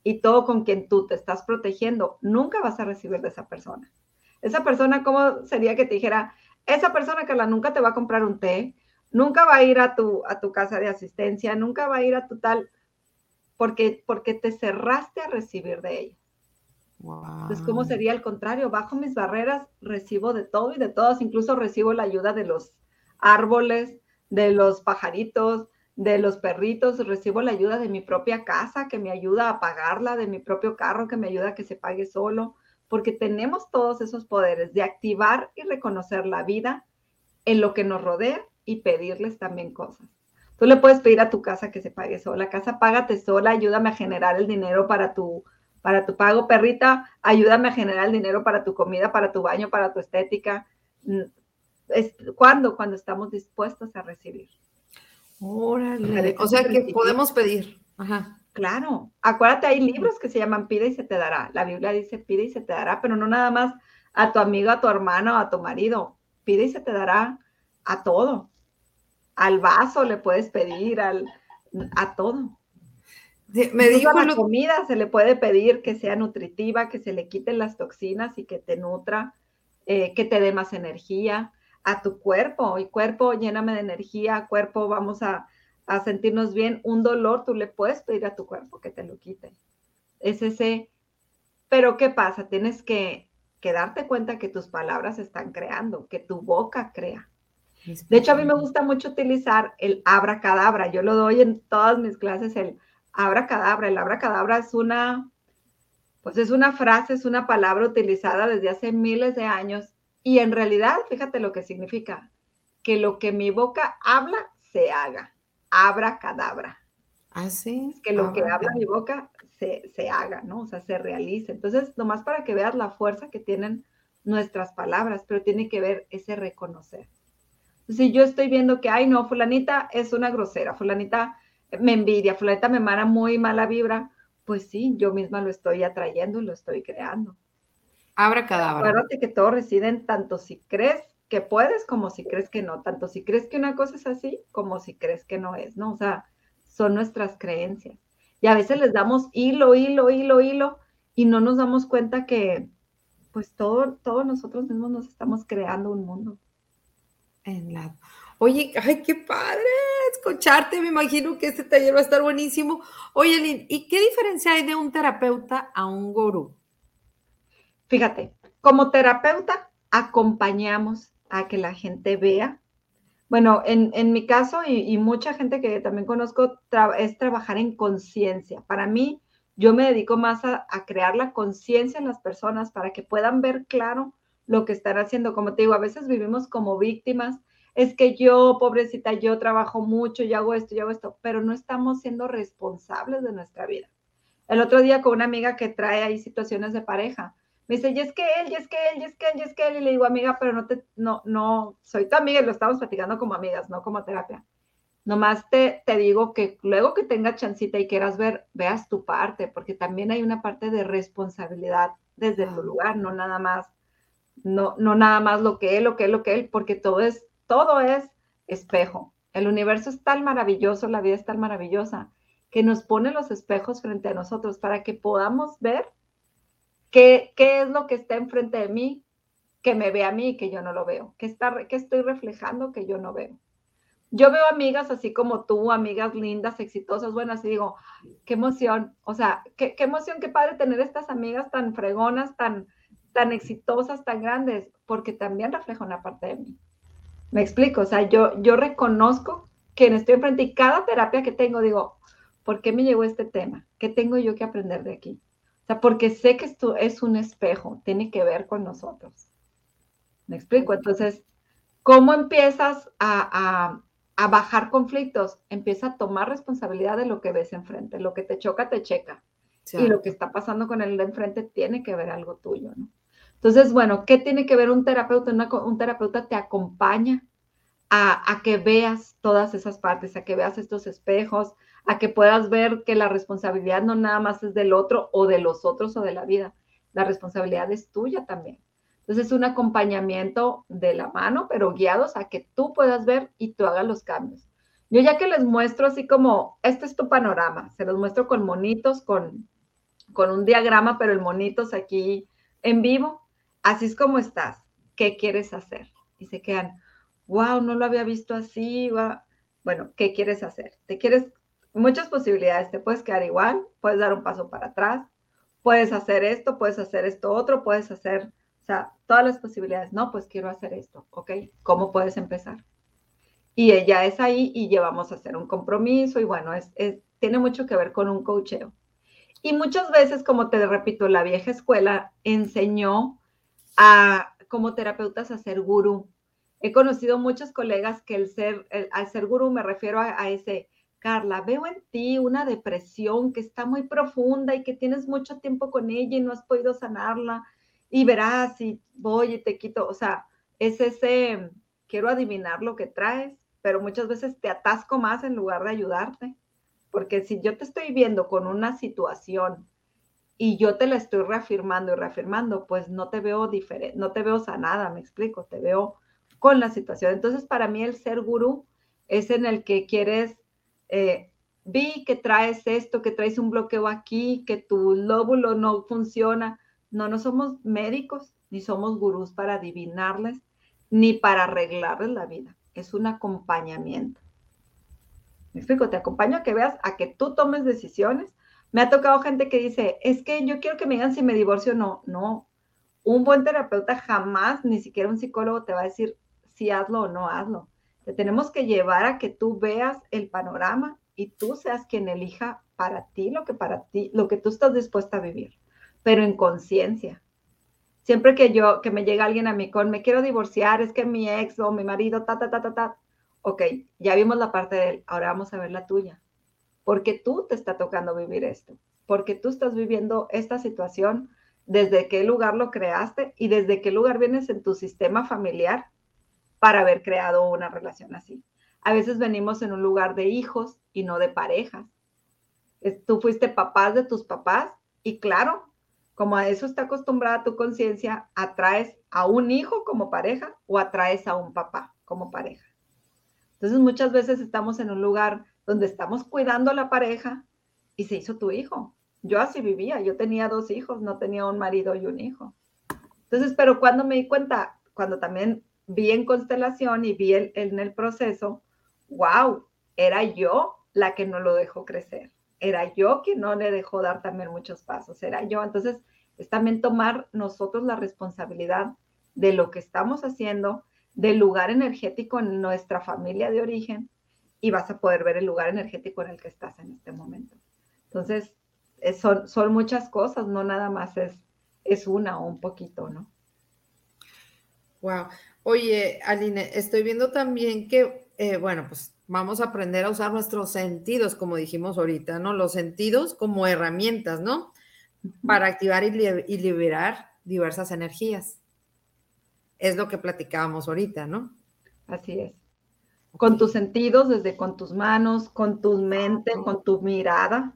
y todo con quien tú te estás protegiendo, nunca vas a recibir de esa persona. Esa persona, ¿cómo sería que te dijera, esa persona que la nunca te va a comprar un té, nunca va a ir a tu, a tu casa de asistencia, nunca va a ir a tu tal, porque, porque te cerraste a recibir de ella. Entonces, ¿cómo sería el contrario? Bajo mis barreras recibo de todo y de todos, incluso recibo la ayuda de los árboles, de los pajaritos, de los perritos, recibo la ayuda de mi propia casa que me ayuda a pagarla, de mi propio carro que me ayuda a que se pague solo, porque tenemos todos esos poderes de activar y reconocer la vida en lo que nos rodea y pedirles también cosas. Tú le puedes pedir a tu casa que se pague sola, casa págate sola, ayúdame a generar el dinero para tu, para tu pago, perrita, ayúdame a generar el dinero para tu comida, para tu baño, para tu estética. Mm, es, ¿Cuándo? Cuando estamos dispuestos a recibir. Órale, o sea que podemos pedir. Ajá. Claro, acuérdate, hay libros que se llaman Pide y se te dará. La Biblia dice pide y se te dará, pero no nada más a tu amigo, a tu hermano, a tu marido. Pide y se te dará a todo. Al vaso le puedes pedir, al, a todo. Me dijo a la comida se le puede pedir que sea nutritiva, que se le quiten las toxinas y que te nutra, eh, que te dé más energía a tu cuerpo. Y cuerpo, lléname de energía, cuerpo, vamos a, a sentirnos bien, un dolor, tú le puedes pedir a tu cuerpo que te lo quite. Es ese, pero ¿qué pasa? Tienes que, que darte cuenta que tus palabras están creando, que tu boca crea. De hecho, a mí me gusta mucho utilizar el abracadabra. Yo lo doy en todas mis clases, el abracadabra. El abracadabra es una, pues es una frase, es una palabra utilizada desde hace miles de años. Y en realidad, fíjate lo que significa, que lo que mi boca habla, se haga abra cadabra. Así. Ah, que lo que habla mi boca se, se, haga, ¿no? O sea, se realice. Entonces, nomás para que veas la fuerza que tienen nuestras palabras, pero tiene que ver ese reconocer. Si yo estoy viendo que, ay, no, fulanita es una grosera, fulanita me envidia, fulanita me manda muy mala vibra, pues sí, yo misma lo estoy atrayendo y lo estoy creando. Abra cadabra. Acuérdate que todo reside en tanto si crees que puedes como si crees que no, tanto si crees que una cosa es así como si crees que no es, ¿no? O sea, son nuestras creencias. Y a veces les damos hilo, hilo, hilo, hilo, y no nos damos cuenta que, pues, todo, todos nosotros mismos nos estamos creando un mundo. En la... Oye, ay, qué padre escucharte, me imagino que este taller va a estar buenísimo. Oye, Lynn, ¿y qué diferencia hay de un terapeuta a un gurú? Fíjate, como terapeuta acompañamos a que la gente vea. Bueno, en, mi caso y, mucha gente que también conozco es trabajar en conciencia. Para mí, yo me dedico más a, a crear la conciencia en las personas para que puedan ver claro lo que están haciendo. Como te digo, a veces vivimos como víctimas. Es que yo, pobrecita, yo trabajo mucho, yo hago esto, yo hago esto, pero no estamos siendo responsables de nuestra vida. El otro día con una amiga que trae ahí situaciones de pareja, Me dice, y es que él, y es que él, y es que él, y es que él. Y le digo, amiga, pero no te, no, no, soy tu amiga y lo estamos platicando como amigas, no como terapia. Nomás te, te digo que luego que tengas chancita y quieras ver, veas tu parte, porque también hay una parte de responsabilidad desde tu lugar, no nada más, no, no nada más lo que él, lo que él, lo que él, porque todo es, todo es espejo. El universo es tan maravilloso, la vida es tan maravillosa, que nos pone los espejos frente a nosotros para que podamos ver qué, qué es lo que está enfrente de mí, que me ve a mí que yo no lo veo, que, está, estoy reflejando que yo no veo. Yo veo amigas así como tú, amigas lindas, exitosas, buenas, y digo, qué emoción, o sea, qué, qué emoción, qué padre tener estas amigas tan fregonas, tan, tan exitosas, tan grandes, porque también refleja una parte de mí. Me explico, o sea, yo, yo reconozco que estoy enfrente y cada terapia que tengo digo, ¿por qué me llegó este tema? ¿Qué tengo yo que aprender de aquí? O sea, porque sé que esto es un espejo, tiene que ver con nosotros. ¿Me explico? Entonces, ¿cómo empiezas a, a, bajar conflictos? Empieza a tomar responsabilidad de lo que ves enfrente. Lo que te choca, te checa. Y lo que está pasando con el de enfrente tiene que ver algo tuyo, ¿no? Entonces, bueno, ¿qué tiene que ver un terapeuta? un terapeuta te acompaña a, que veas todas esas partes, a que veas estos espejos, a que puedas ver que la responsabilidad no nada más es del otro o de los otros o de la vida, la responsabilidad es tuya también. Entonces, es un acompañamiento de la mano, pero guiados a que tú puedas ver y tú hagas los cambios. Yo ya que les muestro así como, este es tu panorama, se los muestro con monitos, con, con un diagrama, pero el monitos aquí en vivo, así es como estás, ¿qué quieres hacer? Y se quedan, wow, no lo había visto así, bueno, ¿qué quieres hacer? ¿Te quieres? Muchas posibilidades, te puedes quedar igual, puedes dar un paso para atrás, puedes hacer esto, puedes hacer esto otro, puedes hacer, o sea, todas las posibilidades, no, pues quiero hacer esto, ¿ok? ¿Cómo puedes empezar? Y ella es ahí y llevamos a hacer un compromiso y bueno, tiene mucho que ver con un coacheo. Y muchas veces, como te repito, la vieja escuela enseñó a, como terapeutas a ser gurú. He conocido muchos colegas que el ser, al ser gurú me refiero a, ese, Carla, veo en ti una depresión que está muy profunda y que tienes mucho tiempo con ella y no has podido sanarla y verás y voy y te quito, o sea, es ese, quiero adivinar lo que traes, pero muchas veces te atasco más en lugar de ayudarte, porque si yo te estoy viendo con una situación y yo te la estoy reafirmando y reafirmando, pues no te veo diferente, no te veo sanada, me explico, te veo con la situación. Entonces, para mí el ser gurú es en el que quieres, eh, vi que traes esto, que traes un bloqueo aquí, que tu lóbulo no funciona. No, no somos médicos, ni somos gurús para adivinarles, ni para arreglarles la vida. Es un acompañamiento. Me explico, te acompaño a que veas, a que tú tomes decisiones me ha tocado gente que dice, es que yo quiero que me digan si me divorcio o no. No, un buen terapeuta jamás, ni siquiera un psicólogo te va a decir si hazlo o no hazlo. Te tenemos que llevar a que tú veas el panorama y tú seas quien elija para ti lo que para ti, lo que tú estás dispuesta a vivir, pero en conciencia. Siempre que yo, que me llega alguien a mí con, me quiero divorciar, es que mi ex o mi marido, ta, ta, ta, ta, ta. Ok, ya vimos la parte de él, ahora vamos a ver la tuya porque tú te está tocando vivir esto, porque tú estás viviendo esta situación, desde qué lugar lo creaste y desde qué lugar vienes en tu sistema familiar para haber creado una relación así. A veces venimos en un lugar de hijos y no de parejas. Tú fuiste papás de tus papás y claro, como a eso está acostumbrada tu conciencia, atraes a un hijo como pareja o atraes a un papá como pareja. Entonces muchas veces estamos en un lugar donde estamos cuidando a la pareja y se hizo tu hijo. Yo así vivía, yo tenía dos hijos, no tenía un marido y un hijo. Entonces, pero cuando me di cuenta, cuando también vi en constelación y vi en el proceso, wow, era yo la que no lo dejó crecer, era yo quien no le dejó dar también muchos pasos, era yo. Entonces, es también tomar nosotros la responsabilidad de lo que estamos haciendo, del lugar energético en nuestra familia de origen y vas a poder ver el lugar energético en el que estás en este momento. Entonces, son, son muchas cosas, no nada más es, es una o un poquito, ¿no? Wow. Oye, Aline, estoy viendo también que, eh, bueno, pues vamos a aprender a usar nuestros sentidos, como dijimos ahorita, ¿no? Los sentidos como herramientas, ¿no? Para activar y, liberar diversas energías. Es lo que platicábamos ahorita, ¿no? Así es. Con tus sentidos, desde con tus manos, con tu mente, con tu mirada,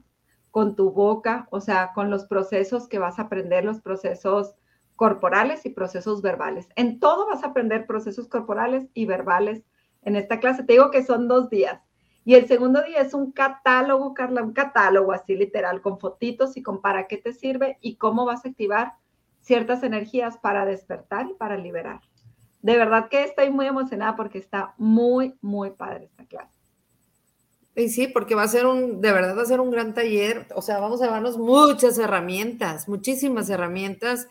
con tu boca, o sea, con los procesos que vas a aprender, los procesos corporales y procesos verbales. En todo vas a aprender procesos corporales y verbales en esta clase. Te digo que son dos días. Y el segundo día es un catálogo, Carla, un catálogo así literal, con fotitos y con para qué te sirve y cómo vas a activar ciertas energías para despertar y para liberar. De verdad que estoy muy emocionada porque está muy, muy padre esta clase. Y sí, porque va a ser un, de verdad va a ser un gran taller, o sea, vamos a llevarnos muchas herramientas, muchísimas herramientas,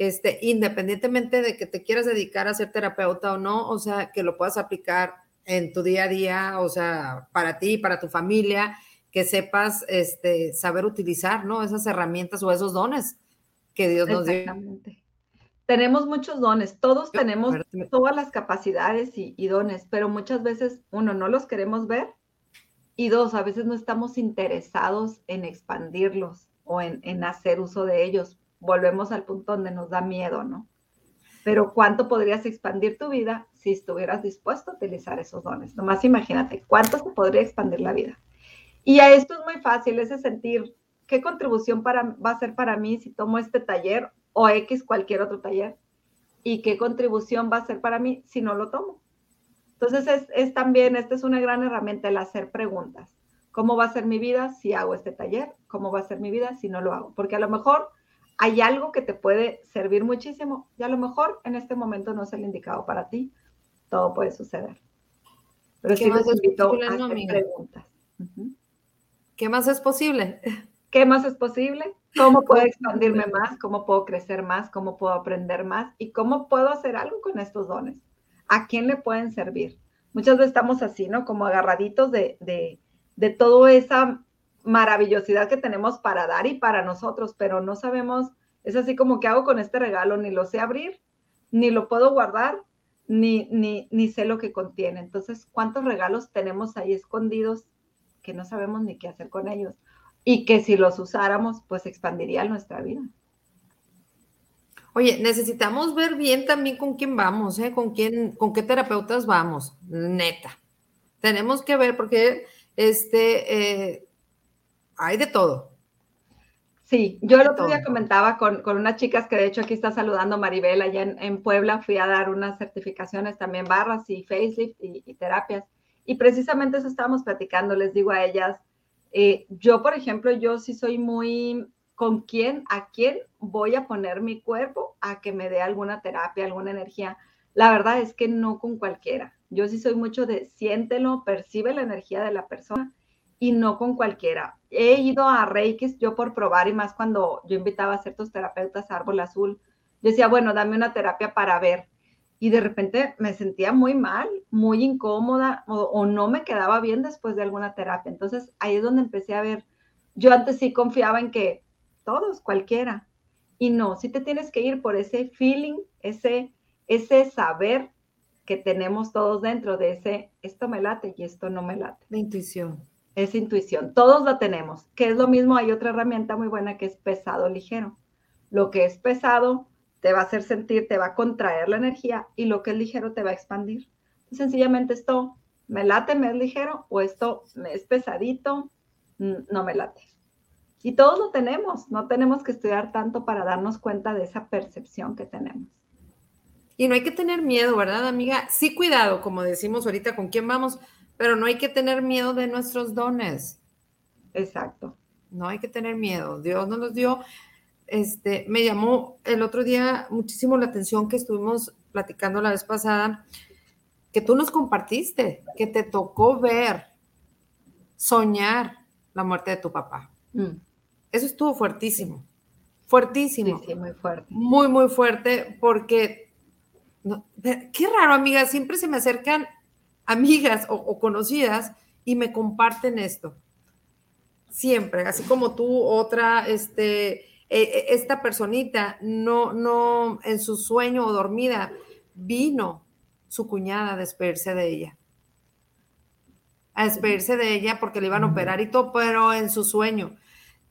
este, independientemente de que te quieras dedicar a ser terapeuta o no, o sea, que lo puedas aplicar en tu día a día, o sea, para ti, para tu familia, que sepas, este, saber utilizar, ¿no? Esas herramientas o esos dones que Dios nos dio. Tenemos muchos dones, todos tenemos todas las capacidades y, dones, pero muchas veces, uno, no los queremos ver y dos, a veces no estamos interesados en expandirlos o en, en hacer uso de ellos. Volvemos al punto donde nos da miedo, ¿no? Pero ¿cuánto podrías expandir tu vida si estuvieras dispuesto a utilizar esos dones? Nomás imagínate, ¿cuánto se podría expandir la vida? Y a esto es muy fácil, ese sentir, ¿qué contribución va a ser para mí si tomo este taller o X cualquier otro taller. ¿Y qué contribución va a ser para mí si no lo tomo? Entonces es, también, esta es una gran herramienta el hacer preguntas. ¿Cómo va a ser mi vida si hago este taller? ¿Cómo va a ser mi vida si no lo hago? Porque a lo mejor hay algo que te puede servir muchísimo y a lo mejor en este momento no es el indicado para ti. Todo puede suceder. Pero sí les invito a hacer preguntas. ¿Qué más es posible? ¿Qué más es posible? ¿Cómo puedo expandirme más? ¿Cómo puedo crecer más? ¿Cómo puedo aprender más? ¿Y cómo puedo hacer algo con estos dones? ¿A quién le pueden servir? Muchas veces estamos así, ¿no? Como agarraditos de, de, de toda esa maravillosidad que tenemos para dar y para nosotros, pero no sabemos, es así como que hago con este regalo, ni lo sé abrir, ni lo puedo guardar, ni, ni, ni sé lo que contiene. Entonces, ¿cuántos regalos tenemos ahí escondidos que no sabemos ni qué hacer con ellos? y que si los usáramos, pues expandiría nuestra vida. Oye, necesitamos ver bien también con quién vamos, ¿eh? con quién, con qué terapeutas vamos, neta. Tenemos que ver porque este eh, hay de todo. Sí, yo el otro día comentaba con, unas chicas que de hecho aquí está saludando Maribel allá en, Puebla, fui a dar unas certificaciones también barras y facelift y, y terapias. Y precisamente eso estábamos platicando, les digo a ellas, eh, yo, por ejemplo, yo sí soy muy con quién, a quién voy a poner mi cuerpo a que me dé alguna terapia, alguna energía. La verdad es que no con cualquiera. Yo sí soy mucho de siéntelo, percibe la energía de la persona y no con cualquiera. He ido a Reiki yo por probar y más cuando yo invitaba a ciertos terapeutas a Árbol Azul. Yo decía, bueno, dame una terapia para ver y de repente me sentía muy mal, muy incómoda o, no me quedaba bien después de alguna terapia. Entonces ahí es donde empecé a ver, yo antes sí confiaba en que todos, cualquiera, y no, sí te tienes que ir por ese feeling, ese, ese saber que tenemos todos dentro de ese, esto me late y esto no me late. La intuición. Es intuición, todos la tenemos, que es lo mismo, hay otra herramienta muy buena que es pesado ligero. Lo que es pesado te va a hacer sentir, te va a contraer la energía y lo que es ligero te va a expandir. Sencillamente esto me late, me es ligero o esto me es pesadito, no me late. Y todos lo tenemos, no tenemos que estudiar tanto para darnos cuenta de esa percepción que tenemos. Y no hay que tener miedo, ¿verdad, amiga? Sí, cuidado, como decimos ahorita, con quién vamos, pero no hay que tener miedo de nuestros dones. Exacto. No hay que tener miedo. Dios nos los dio este, me llamó el otro día muchísimo la atención que estuvimos platicando la vez pasada, que tú nos compartiste, que te tocó ver, soñar la muerte de tu papá. Mm. Eso estuvo fuertísimo, fuertísimo. Sí, muy fuerte. Muy, muy fuerte, porque, qué raro, amiga, siempre se me acercan amigas o, o conocidas y me comparten esto. Siempre, así como tú, otra, este, eh, eh, esta personita no, no, en su sueño o dormida, vino su cuñada a despedirse de ella. A despedirse de ella porque le iban a operar y todo, pero en su sueño.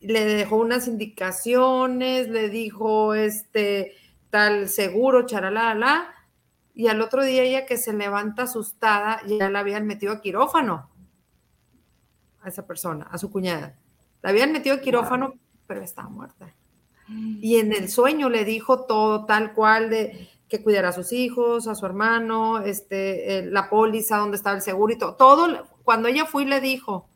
Le dejó unas indicaciones, le dijo, este, tal seguro, charalala, y al otro día ella que se levanta asustada, ya la habían metido a quirófano a esa persona, a su cuñada. La habían metido a quirófano, pero estaba muerta. Y en el sueño le dijo todo tal cual de que cuidara a sus hijos, a su hermano, este, la póliza, donde estaba el seguro y todo. Todo, cuando ella fue y le dijo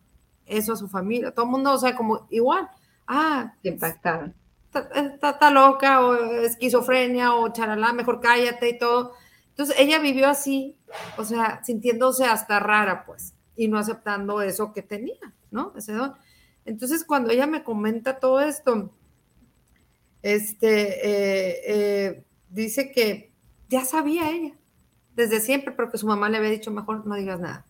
eso a su familia, todo el mundo, o sea, como igual. Ah, impactaron. Está, está, loca o esquizofrenia o charalá, mejor cállate y todo. Entonces ella vivió así, o sea, sintiéndose hasta rara, pues, y no aceptando eso que tenía, ¿no? Ese don. Entonces cuando ella me comenta todo esto, este, eh, eh, dice que ya sabía ella, desde siempre, pero que su mamá le había dicho, mejor no digas nada,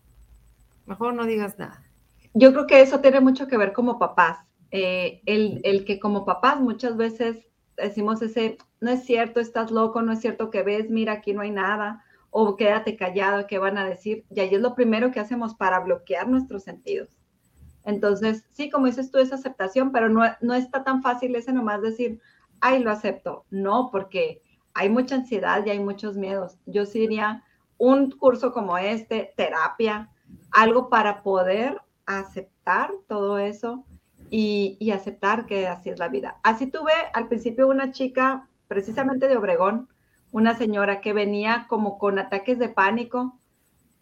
mejor no digas nada. Yo creo que eso tiene mucho que ver como papás. Eh, el, el, que como papás muchas veces decimos ese, no es cierto, estás loco, no es cierto que ves, mira, aquí no hay nada, o quédate callado, ¿qué van a decir? Y ahí es lo primero que hacemos para bloquear nuestros sentidos. Entonces, sí, como dices tú, es aceptación, pero no, no está tan fácil ese nomás decir, ay, lo acepto. No, porque hay mucha ansiedad y hay muchos miedos. Yo sí diría un curso como este, terapia, algo para poder aceptar todo eso y, aceptar que así es la vida. Así tuve al principio una chica precisamente de Obregón, una señora que venía como con ataques de pánico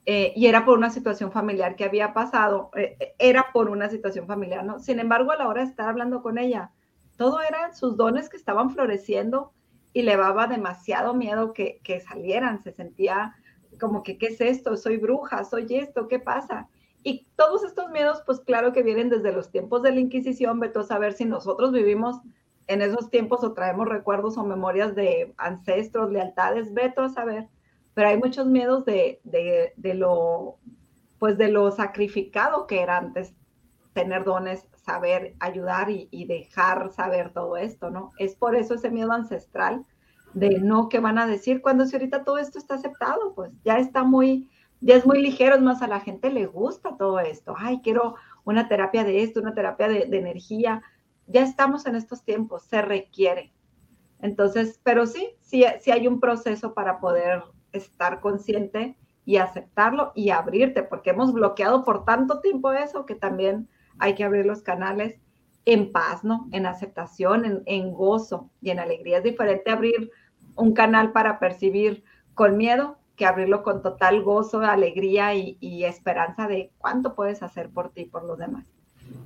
eh, y era por una situación familiar que había pasado, eh, eh, era por una situación familiar, ¿no? Sin embargo, a la hora de estar hablando con ella, todo eran sus dones que estaban floreciendo y le daba demasiado miedo que, que salieran, se sentía como que, ¿qué es esto? Soy bruja, soy esto, ¿qué pasa? Y todos estos miedos, pues claro que vienen desde los tiempos de la Inquisición, veto a saber si nosotros vivimos en esos tiempos o traemos recuerdos o memorias de ancestros, lealtades, veto a saber, pero hay muchos miedos de, de, de lo, pues de lo sacrificado que era antes tener dones, saber ayudar y, dejar saber todo esto, ¿no? Es por eso ese miedo ancestral de no que van a decir cuando si ahorita todo esto está aceptado, pues ya está muy, ya es muy ligero, es más a la gente le gusta todo esto, ay, quiero una terapia de esto, una terapia de, energía, ya estamos en estos tiempos, se requiere. Entonces, pero sí, sí, sí hay un proceso para poder estar consciente y aceptarlo y abrirte, porque hemos bloqueado por tanto tiempo eso que también hay que abrir los canales en paz, ¿no? En aceptación, en, gozo y en alegría. Es diferente abrir un canal para percibir con miedo que abrirlo con total gozo, alegría y, esperanza de cuánto puedes hacer por ti y por los demás.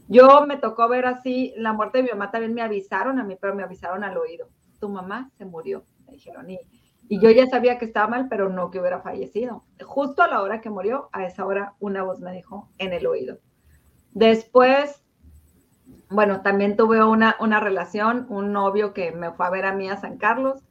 Yo me tocó ver así, la muerte de mi mamá también me avisaron a mí, pero me avisaron al oído. Tu mamá se murió, me dijeron. Y, y yo ya sabía que estaba mal, pero no que hubiera fallecido. Justo a la hora que murió, a esa hora una voz me dijo en el oído, Después, bueno, también tuve una, una relación, un novio que me fue a ver a mí a San Carlos.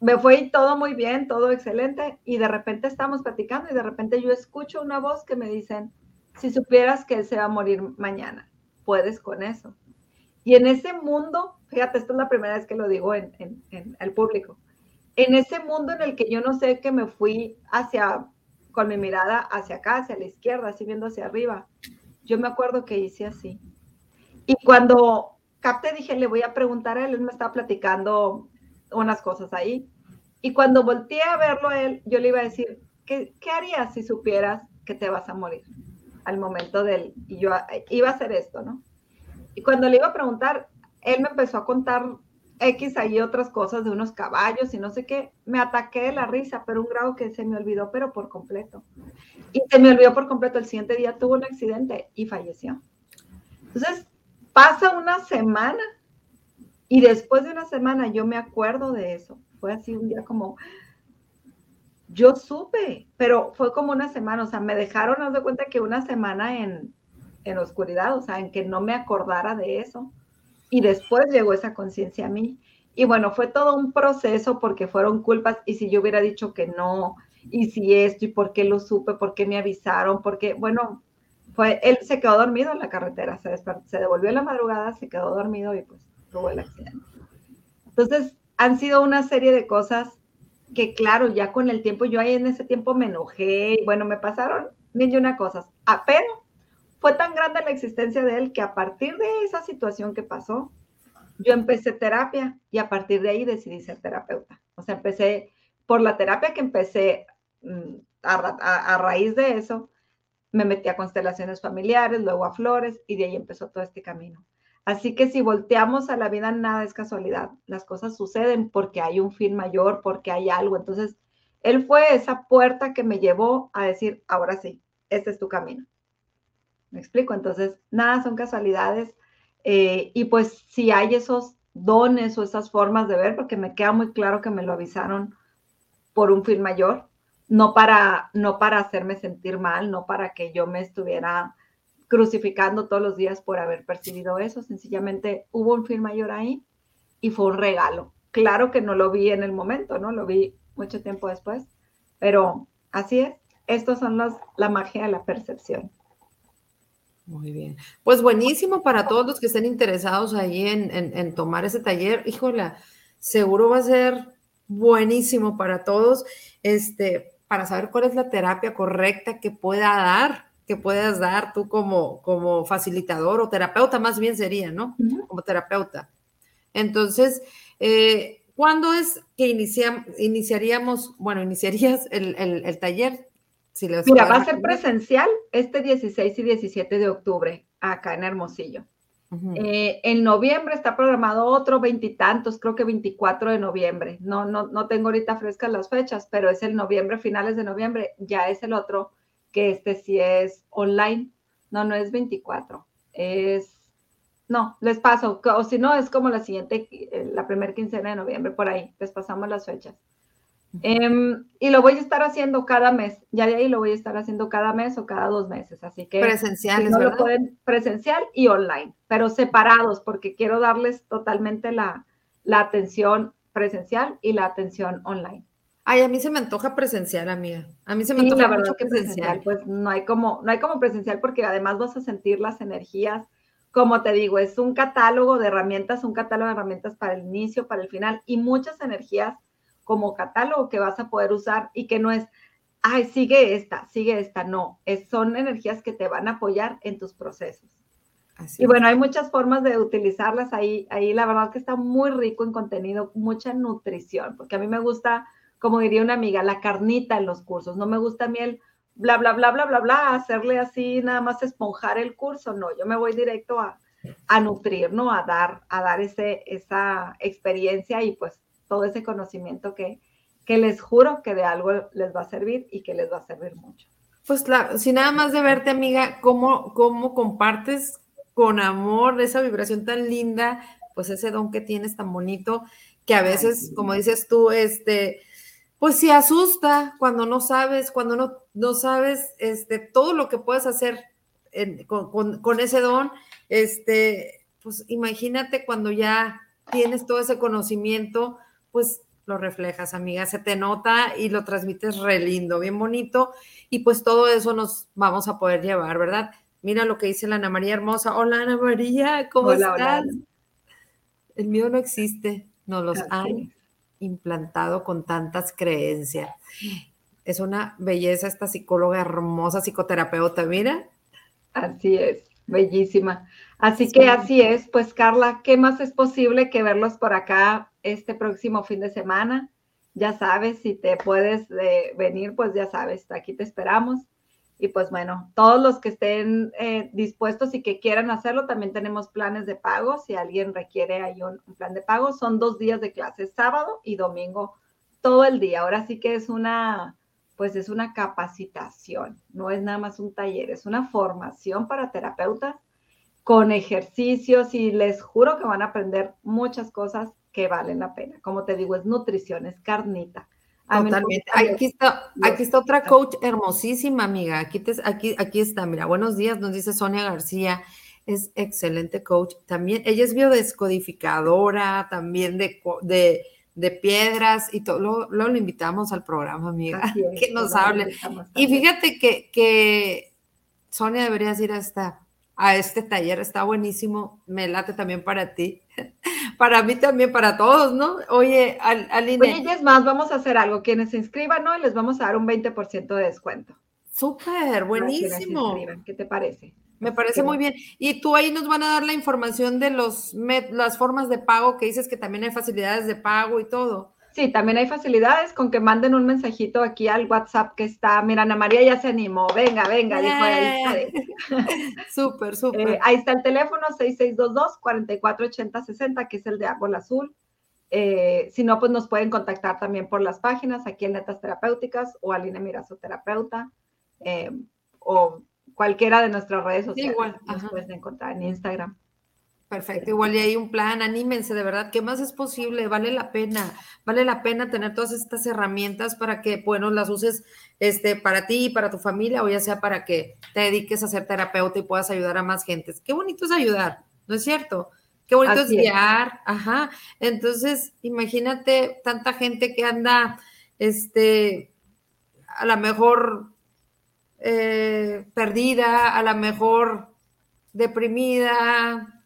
Me fue todo muy bien, todo excelente, y de repente estamos platicando y de repente yo escucho una voz que me dicen, si supieras que él se va a morir mañana, puedes con eso. Y en ese mundo, fíjate, esta es la primera vez que lo digo en, el público, en ese mundo en el que yo no sé que me fui hacia, con mi mirada hacia acá, hacia la izquierda, así viendo hacia arriba, yo me acuerdo que hice así. Y cuando capté, dije, le voy a preguntar a él, él me estaba platicando unas cosas ahí. Y cuando volteé a verlo a él, yo le iba a decir, ¿qué, qué harías si supieras que te vas a morir? Al momento del, y yo iba a hacer esto, ¿no? Y cuando le iba a preguntar, él me empezó a contar X ahí otras cosas de unos caballos y no sé qué, me ataqué de la risa, pero un grado que se me olvidó, pero por completo. Y se me olvidó por completo, el siguiente día tuvo un accidente y falleció. Entonces, pasa una semana y después de una semana yo me acuerdo de eso. Fue así un día como, yo supe, pero fue como una semana, o sea, me dejaron, haz de cuenta que una semana en, en oscuridad, o sea, en que no me acordara de eso y después llegó esa conciencia a mí. Y bueno, fue todo un proceso porque fueron culpas y si yo hubiera dicho que no, y si esto, y por qué lo supe, por qué me avisaron, porque, bueno, fue, él se quedó dormido en la carretera, se, se devolvió en la madrugada, se quedó dormido y pues tuvo el accidente. Entonces, han sido una serie de cosas que, claro, ya con el tiempo, yo ahí en ese tiempo me enojé, y bueno, me pasaron mil y una cosas, ah, pero fue tan grande la existencia de él que a partir de esa situación que pasó, yo empecé terapia y a partir de ahí decidí ser terapeuta. O sea, empecé por la terapia que empecé mm, a, raíz de eso, me metí a constelaciones familiares, luego a flores y de ahí empezó todo este camino. Así que si volteamos a la vida, nada es casualidad. Las cosas suceden porque hay un fin mayor, porque hay algo. Entonces, él fue esa puerta que me llevó a decir, ahora sí, este es tu camino. ¿Me explico? Entonces, nada son casualidades. Eh, y pues si hay esos dones o esas formas de ver, porque me queda muy claro que me lo avisaron por un fin mayor, no para, no para hacerme sentir mal, no para que yo me estuviera crucificando todos los días por haber percibido eso, sencillamente hubo un fin mayor ahí y fue un regalo. Claro que no lo vi en el momento, ¿no? Lo vi mucho tiempo después, pero así es. Estos son los, la magia de la percepción. Muy bien. Pues buenísimo para todos los que estén interesados ahí en, tomar ese taller. Híjole, seguro va a ser buenísimo para todos, este, para saber cuál es la terapia correcta que pueda dar, que puedas dar tú como, como facilitador o terapeuta, más bien sería, ¿no? Como terapeuta. Entonces, eh, ¿cuándo es que iniciaríamos, bueno, iniciarías el taller? Mira, va a ser presencial este 16 y 17 de octubre acá en Hermosillo. Eh, en noviembre está programado otro veintitantos, creo que 24 de noviembre. No, no, no tengo ahorita frescas las fechas, pero es el noviembre, finales de noviembre. Ya es el otro, que este sí es online. No, no es 24. Es, no, les paso. O si no, es como la siguiente, eh, la primera quincena de noviembre, por ahí. Les pasamos las fechas. Em, y lo voy a estar haciendo cada mes. Ya de ahí lo voy a estar haciendo cada mes o cada dos meses. Así que presenciales, no lo pueden presencial y online, pero separados porque quiero darles totalmente la, la atención presencial y la atención online. Ay, a mí se me antoja presencial, amiga. A mí se me antoja mucho que presencial. Pues no hay como no hay como presencial porque además vas a sentir las energías. Como te digo, es un catálogo de herramientas, un catálogo de herramientas para el inicio, para el final y muchas energías como catálogo que vas a poder usar y que no es, ay, sigue esta, sigue esta, no, es, son energías que te van a apoyar en tus procesos. y bueno, hay muchas formas de utilizarlas ahí, ahí la verdad que está muy rico en contenido, mucha nutrición, porque a mí me gusta, como diría una amiga, la carnita en los cursos, no me gusta a mí el bla, bla, bla, bla, bla, bla, hacerle así, nada más esponjar el curso, no, yo me voy directo a, a nutrir, ¿no? A dar, a dar ese, esa experiencia y pues todo ese conocimiento que, que les juro que de algo les va a servir y que les va a servir mucho. Pues claro, si nada más de verte, amiga, cómo, cómo compartes con amor esa vibración tan linda, pues ese don que tienes tan bonito, que a veces, como dices tú, este, pues sí asusta cuando no sabes, cuando no, no sabes este, todo lo que puedes hacer con, con, ese don, este, pues imagínate cuando ya tienes todo ese conocimiento, pues lo reflejas, amiga, se te nota y lo transmites re lindo, bien bonito, y pues todo eso nos vamos a poder llevar, ¿verdad? Mira lo que dice la Ana María Hermosa. Hola Ana María, ¿cómo estás? El miedo no existe, nos los han implantado con tantas creencias. Es una belleza esta psicóloga hermosa, psicoterapeuta, mira. Así es, bellísima. Así que así es, pues Carla, ¿qué más es posible que verlos por acá este próximo fin de semana? Ya sabes, si te puedes eh, venir, pues ya sabes, aquí te esperamos. Y pues bueno, todos los que estén eh, dispuestos y que quieran hacerlo, también tenemos planes de pago. Si alguien requiere un, un, plan de pago, son dos días de clases, sábado y domingo, todo el día. Ahora sí que es una, pues es una capacitación, no es nada más un taller, es una formación para terapeutas con ejercicios y les juro que van a aprender muchas cosas que valen la pena. Como te digo, es nutrición, es carnita. Totalmente. Aquí está, aquí está otra coach hermosísima, amiga. Aquí, aquí, aquí está, mira, buenos días, nos dice Sonia García. Es excelente coach. También, ella es biodescodificadora, también de, de, de piedras y todo. Luego, lo invitamos al programa, amiga, que nos hable. Y fíjate que, que Sonia debería ir a esta a este taller, está buenísimo, me late también para ti, para mí también, para todos, ¿no? Oye, Aline. Oye, y es más, vamos a hacer algo, quienes se inscriban, Y les vamos a dar un 20% de descuento. Súper, buenísimo. ¿Qué te parece? Me parece muy bien. Y tú ahí nos van a dar la información de los las formas de pago que dices que también hay facilidades de pago y todo. Sí, también hay facilidades con que manden un mensajito aquí al WhatsApp que está. Mira, Ana María ya se animó. Venga, venga, dijo ahí. Súper, súper. Eh, ahí está el teléfono 6622-448060, que es el de Árbol Azul. Eh, si no, pues nos pueden contactar también por las páginas aquí en Netas Terapéuticas o Aline Mirazo Terapeuta eh, o cualquiera de nuestras redes sociales. igual. Nos pueden encontrar en Instagram. Perfecto, igual y hay un plan, anímense de verdad, ¿qué más es posible? Vale la pena, vale la pena tener todas estas herramientas para que, bueno, las uses este, para ti y para tu familia, o ya sea para que te dediques a ser terapeuta y puedas ayudar a más gentes. Qué bonito es ayudar, ¿no es cierto? Qué bonito es guiar, ajá. Entonces, imagínate tanta gente que anda, este, a lo mejor eh, perdida, a lo mejor deprimida,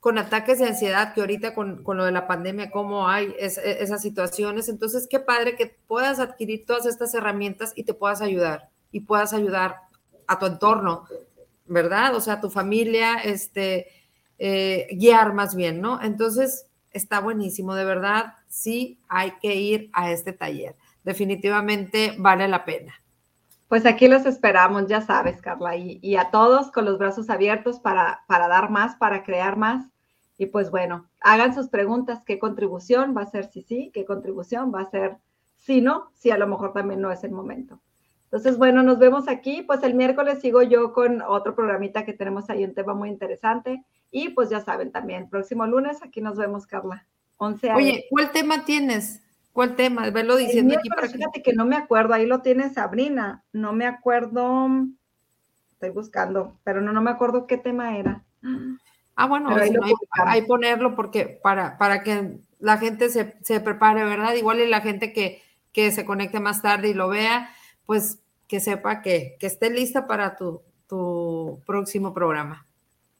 con ataques de ansiedad, que ahorita con, lo de la pandemia, cómo hay e, esas situaciones. Entonces, qué padre que puedas adquirir todas estas herramientas y te puedas ayudar y puedas ayudar a tu entorno, ¿verdad? O sea, a tu familia, este, eh, guiar más bien, ¿no? Entonces, está buenísimo, de verdad, sí hay que ir a este taller. Definitivamente vale la pena. Pues aquí los esperamos, ya sabes, Carla, y, a todos con los brazos abiertos para, para, dar más, para crear más. Y pues bueno, hagan sus preguntas, qué contribución va a ser si sí, qué contribución va a ser si no, si a lo mejor también no es el momento. Entonces, bueno, nos vemos aquí. Pues el miércoles sigo yo con otro programita que tenemos ahí, un tema muy interesante. Y pues ya saben también, próximo lunes aquí nos vemos, Carla. 11 Oye, ¿cuál tema tienes? ¿Cuál tema? Verlo diciendo aquí para Fíjate que no me acuerdo, ahí lo tiene Sabrina, no me acuerdo, estoy buscando, pero no, no me acuerdo qué tema era. Ah, bueno, ahí, ponerlo porque para, para que la gente se, prepare, ¿verdad? Igual y la gente que, que, se conecte más tarde y lo vea, pues que sepa que, que esté lista para tu, tu próximo programa.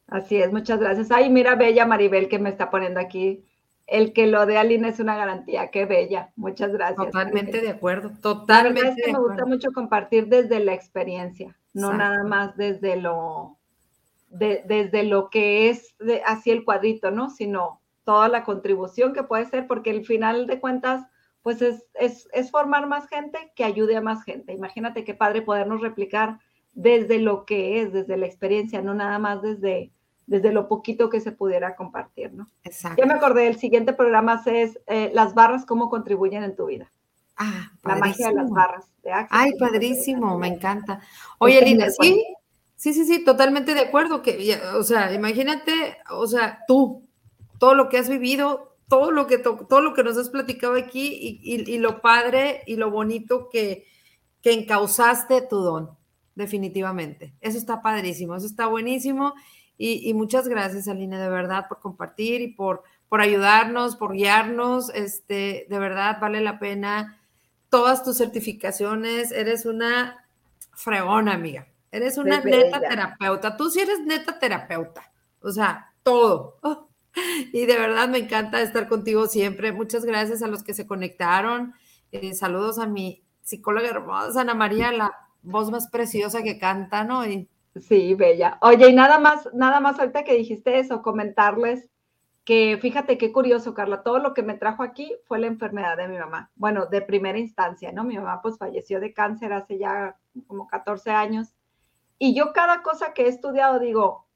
Así es, muchas gracias. Ay, mira, Bella Maribel que me está poniendo aquí el que lo de Aline es una garantía. Qué bella. Muchas gracias. Totalmente de acuerdo. Totalmente. me gusta mucho compartir desde la experiencia, no nada más desde lo, desde lo que es así el cuadrito, ¿no? Sino toda la contribución que puede ser, porque al final de cuentas, pues es, es, es formar más gente que ayude a más gente. Imagínate qué padre podernos replicar desde lo que es, desde la experiencia, no nada más desde desde lo poquito que se pudiera compartir, ¿no? Exacto. Ya me acordé, el siguiente programa es eh, las barras, cómo contribuyen en tu vida. Ah, La magia de las barras. De Ay, padrísimo, me encanta. Oye, Lina, sí, sí, sí, sí, totalmente de acuerdo. Que, o sea, imagínate, o sea, tú, todo lo que has vivido, todo lo que, todo lo que nos has platicado aquí y, lo padre y lo bonito que, que encausaste tu don, definitivamente. Eso está padrísimo, eso está buenísimo. Y, muchas gracias, Aline, de verdad, por compartir y por, por ayudarnos, por guiarnos. Este, de verdad, vale la pena todas tus certificaciones. Eres una fregona, amiga. Eres una neta terapeuta. Tú sí eres neta terapeuta. O sea, todo. Y de verdad me encanta estar contigo siempre. Muchas gracias a los que se conectaron. Eh, saludos a mi psicóloga hermosa, Ana María, la voz más preciosa que canta, ¿no? Y Sí, bella. Oye, y nada más, nada más ahorita que dijiste eso, comentarles que fíjate qué curioso, Carla, todo lo que me trajo aquí fue la enfermedad de mi mamá. Bueno, de primera instancia, ¿no? Mi mamá pues falleció de cáncer hace ya como 14 años. Y yo cada cosa que he estudiado digo,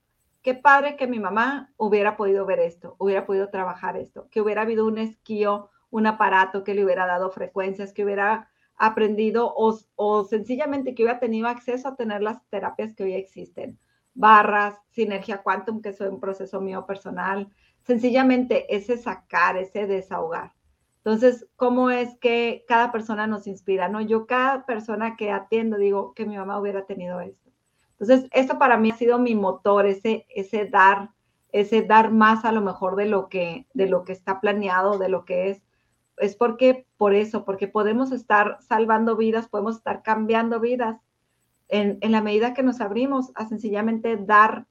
qué padre que mi mamá hubiera podido ver esto, hubiera podido trabajar esto, que hubiera habido un esquío, un aparato que le hubiera dado frecuencias, que hubiera aprendido o, sencillamente que hubiera tenido acceso a tener las terapias que hoy existen. Barras, sinergia quantum, que es un proceso mío personal. Sencillamente ese sacar, ese desahogar. Entonces, ¿cómo es que cada persona nos inspira? No, yo cada persona que atiendo digo que mi mamá hubiera tenido esto. Entonces, esto para mí ha sido mi motor, ese, ese dar, ese dar más a lo mejor de lo que, de lo que está planeado, de lo que es es porque, por eso, porque podemos estar salvando vidas, podemos estar cambiando vidas en, la medida que nos abrimos a sencillamente dar,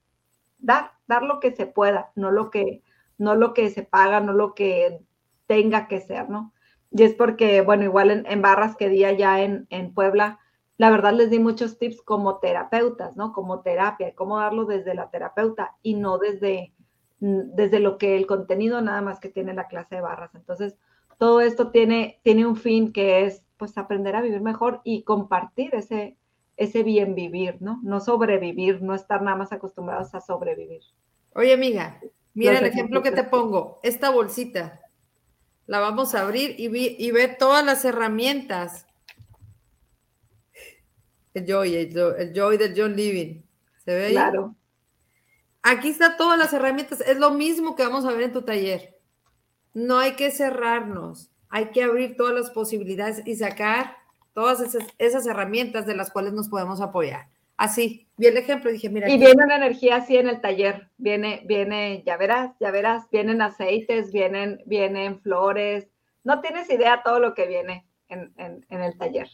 dar, dar lo que se pueda, no lo que, no lo que se paga, no lo que tenga que ser, ¿no? Y es porque, bueno, igual en, Barras que día ya en, en Puebla, la verdad les di muchos tips como terapeutas, ¿no? Como terapia, cómo darlo desde la terapeuta y no desde, desde lo que el contenido nada más que tiene la clase de barras. Entonces, todo esto tiene, tiene un fin que es pues aprender a vivir mejor y compartir ese, ese bien vivir, ¿no? No sobrevivir, no estar nada más acostumbrados a sobrevivir. Oye, amiga, mira el ejemplo que te pongo. Esta bolsita la vamos a abrir y, y ver todas las herramientas. El Joy, el, Joy del John Living. ¿Se ve ahí? Claro. Aquí está todas las herramientas. Es lo mismo que vamos a ver en tu taller. No hay que cerrarnos. Hay que abrir todas las posibilidades y sacar todas esas, herramientas de las cuales nos podemos apoyar. Así, vi el ejemplo, dije, mira. Y viene una energía así en el taller, viene, viene, ya verás, ya verás, vienen aceites, vienen, vienen flores, no tienes idea todo lo que viene en, el taller.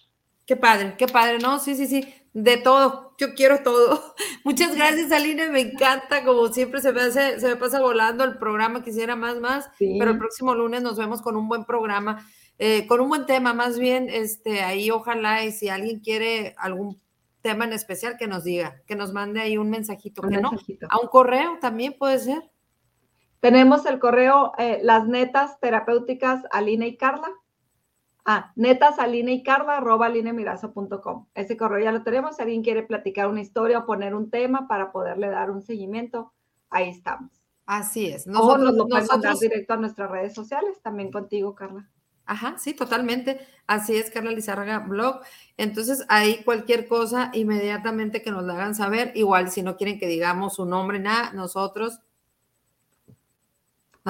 Qué padre, qué padre, ¿no? Sí, sí, sí, de todo, yo quiero todo. Muchas gracias, Aline, me encanta, como siempre se me, hace, se me pasa volando el programa, quisiera más, más, pero el próximo lunes nos vemos con un buen programa. Eh, con un buen tema, más bien, este, ahí ojalá y si alguien quiere algún tema en especial que nos diga, que nos mande ahí un mensajito, que no, a un correo también puede ser. Tenemos el correo eh, las netas terapéuticas Alina y Carla. Ah, netas Alina y Carla arroba com. Ese correo ya lo tenemos. Si alguien quiere platicar una historia o poner un tema para poderle dar un seguimiento, ahí estamos. Así es. Nosotros, o nos lo mandar directo a nuestras redes sociales, también contigo, Carla. Ajá, sí, totalmente. Así es, Carla Lizárraga Blog. Entonces, ahí cualquier cosa, inmediatamente que nos la hagan saber. Igual, si no quieren que digamos su nombre, nada, nosotros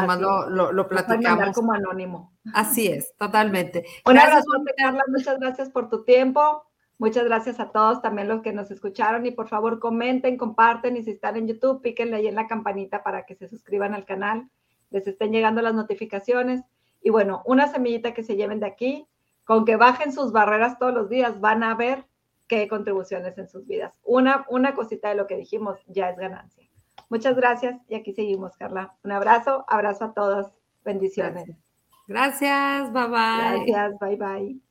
nomás lo, lo, lo, platicamos. como anónimo. Así es, totalmente. Un abrazo, Carla. Muchas gracias por tu tiempo. Muchas gracias a todos, también los que nos escucharon. Y por favor, comenten, comparten. Y si están en YouTube, píquenle ahí en la campanita para que se suscriban al canal. Les estén llegando las notificaciones. Y bueno, una semillita que se lleven de aquí, con que bajen sus barreras todos los días, van a ver qué contribuciones en sus vidas. Una, una cosita de lo que dijimos ya es ganancia. Muchas gracias y aquí seguimos, Carla. Un abrazo, abrazo a todos. Bendiciones. Gracias, bye bye. Gracias, bye bye.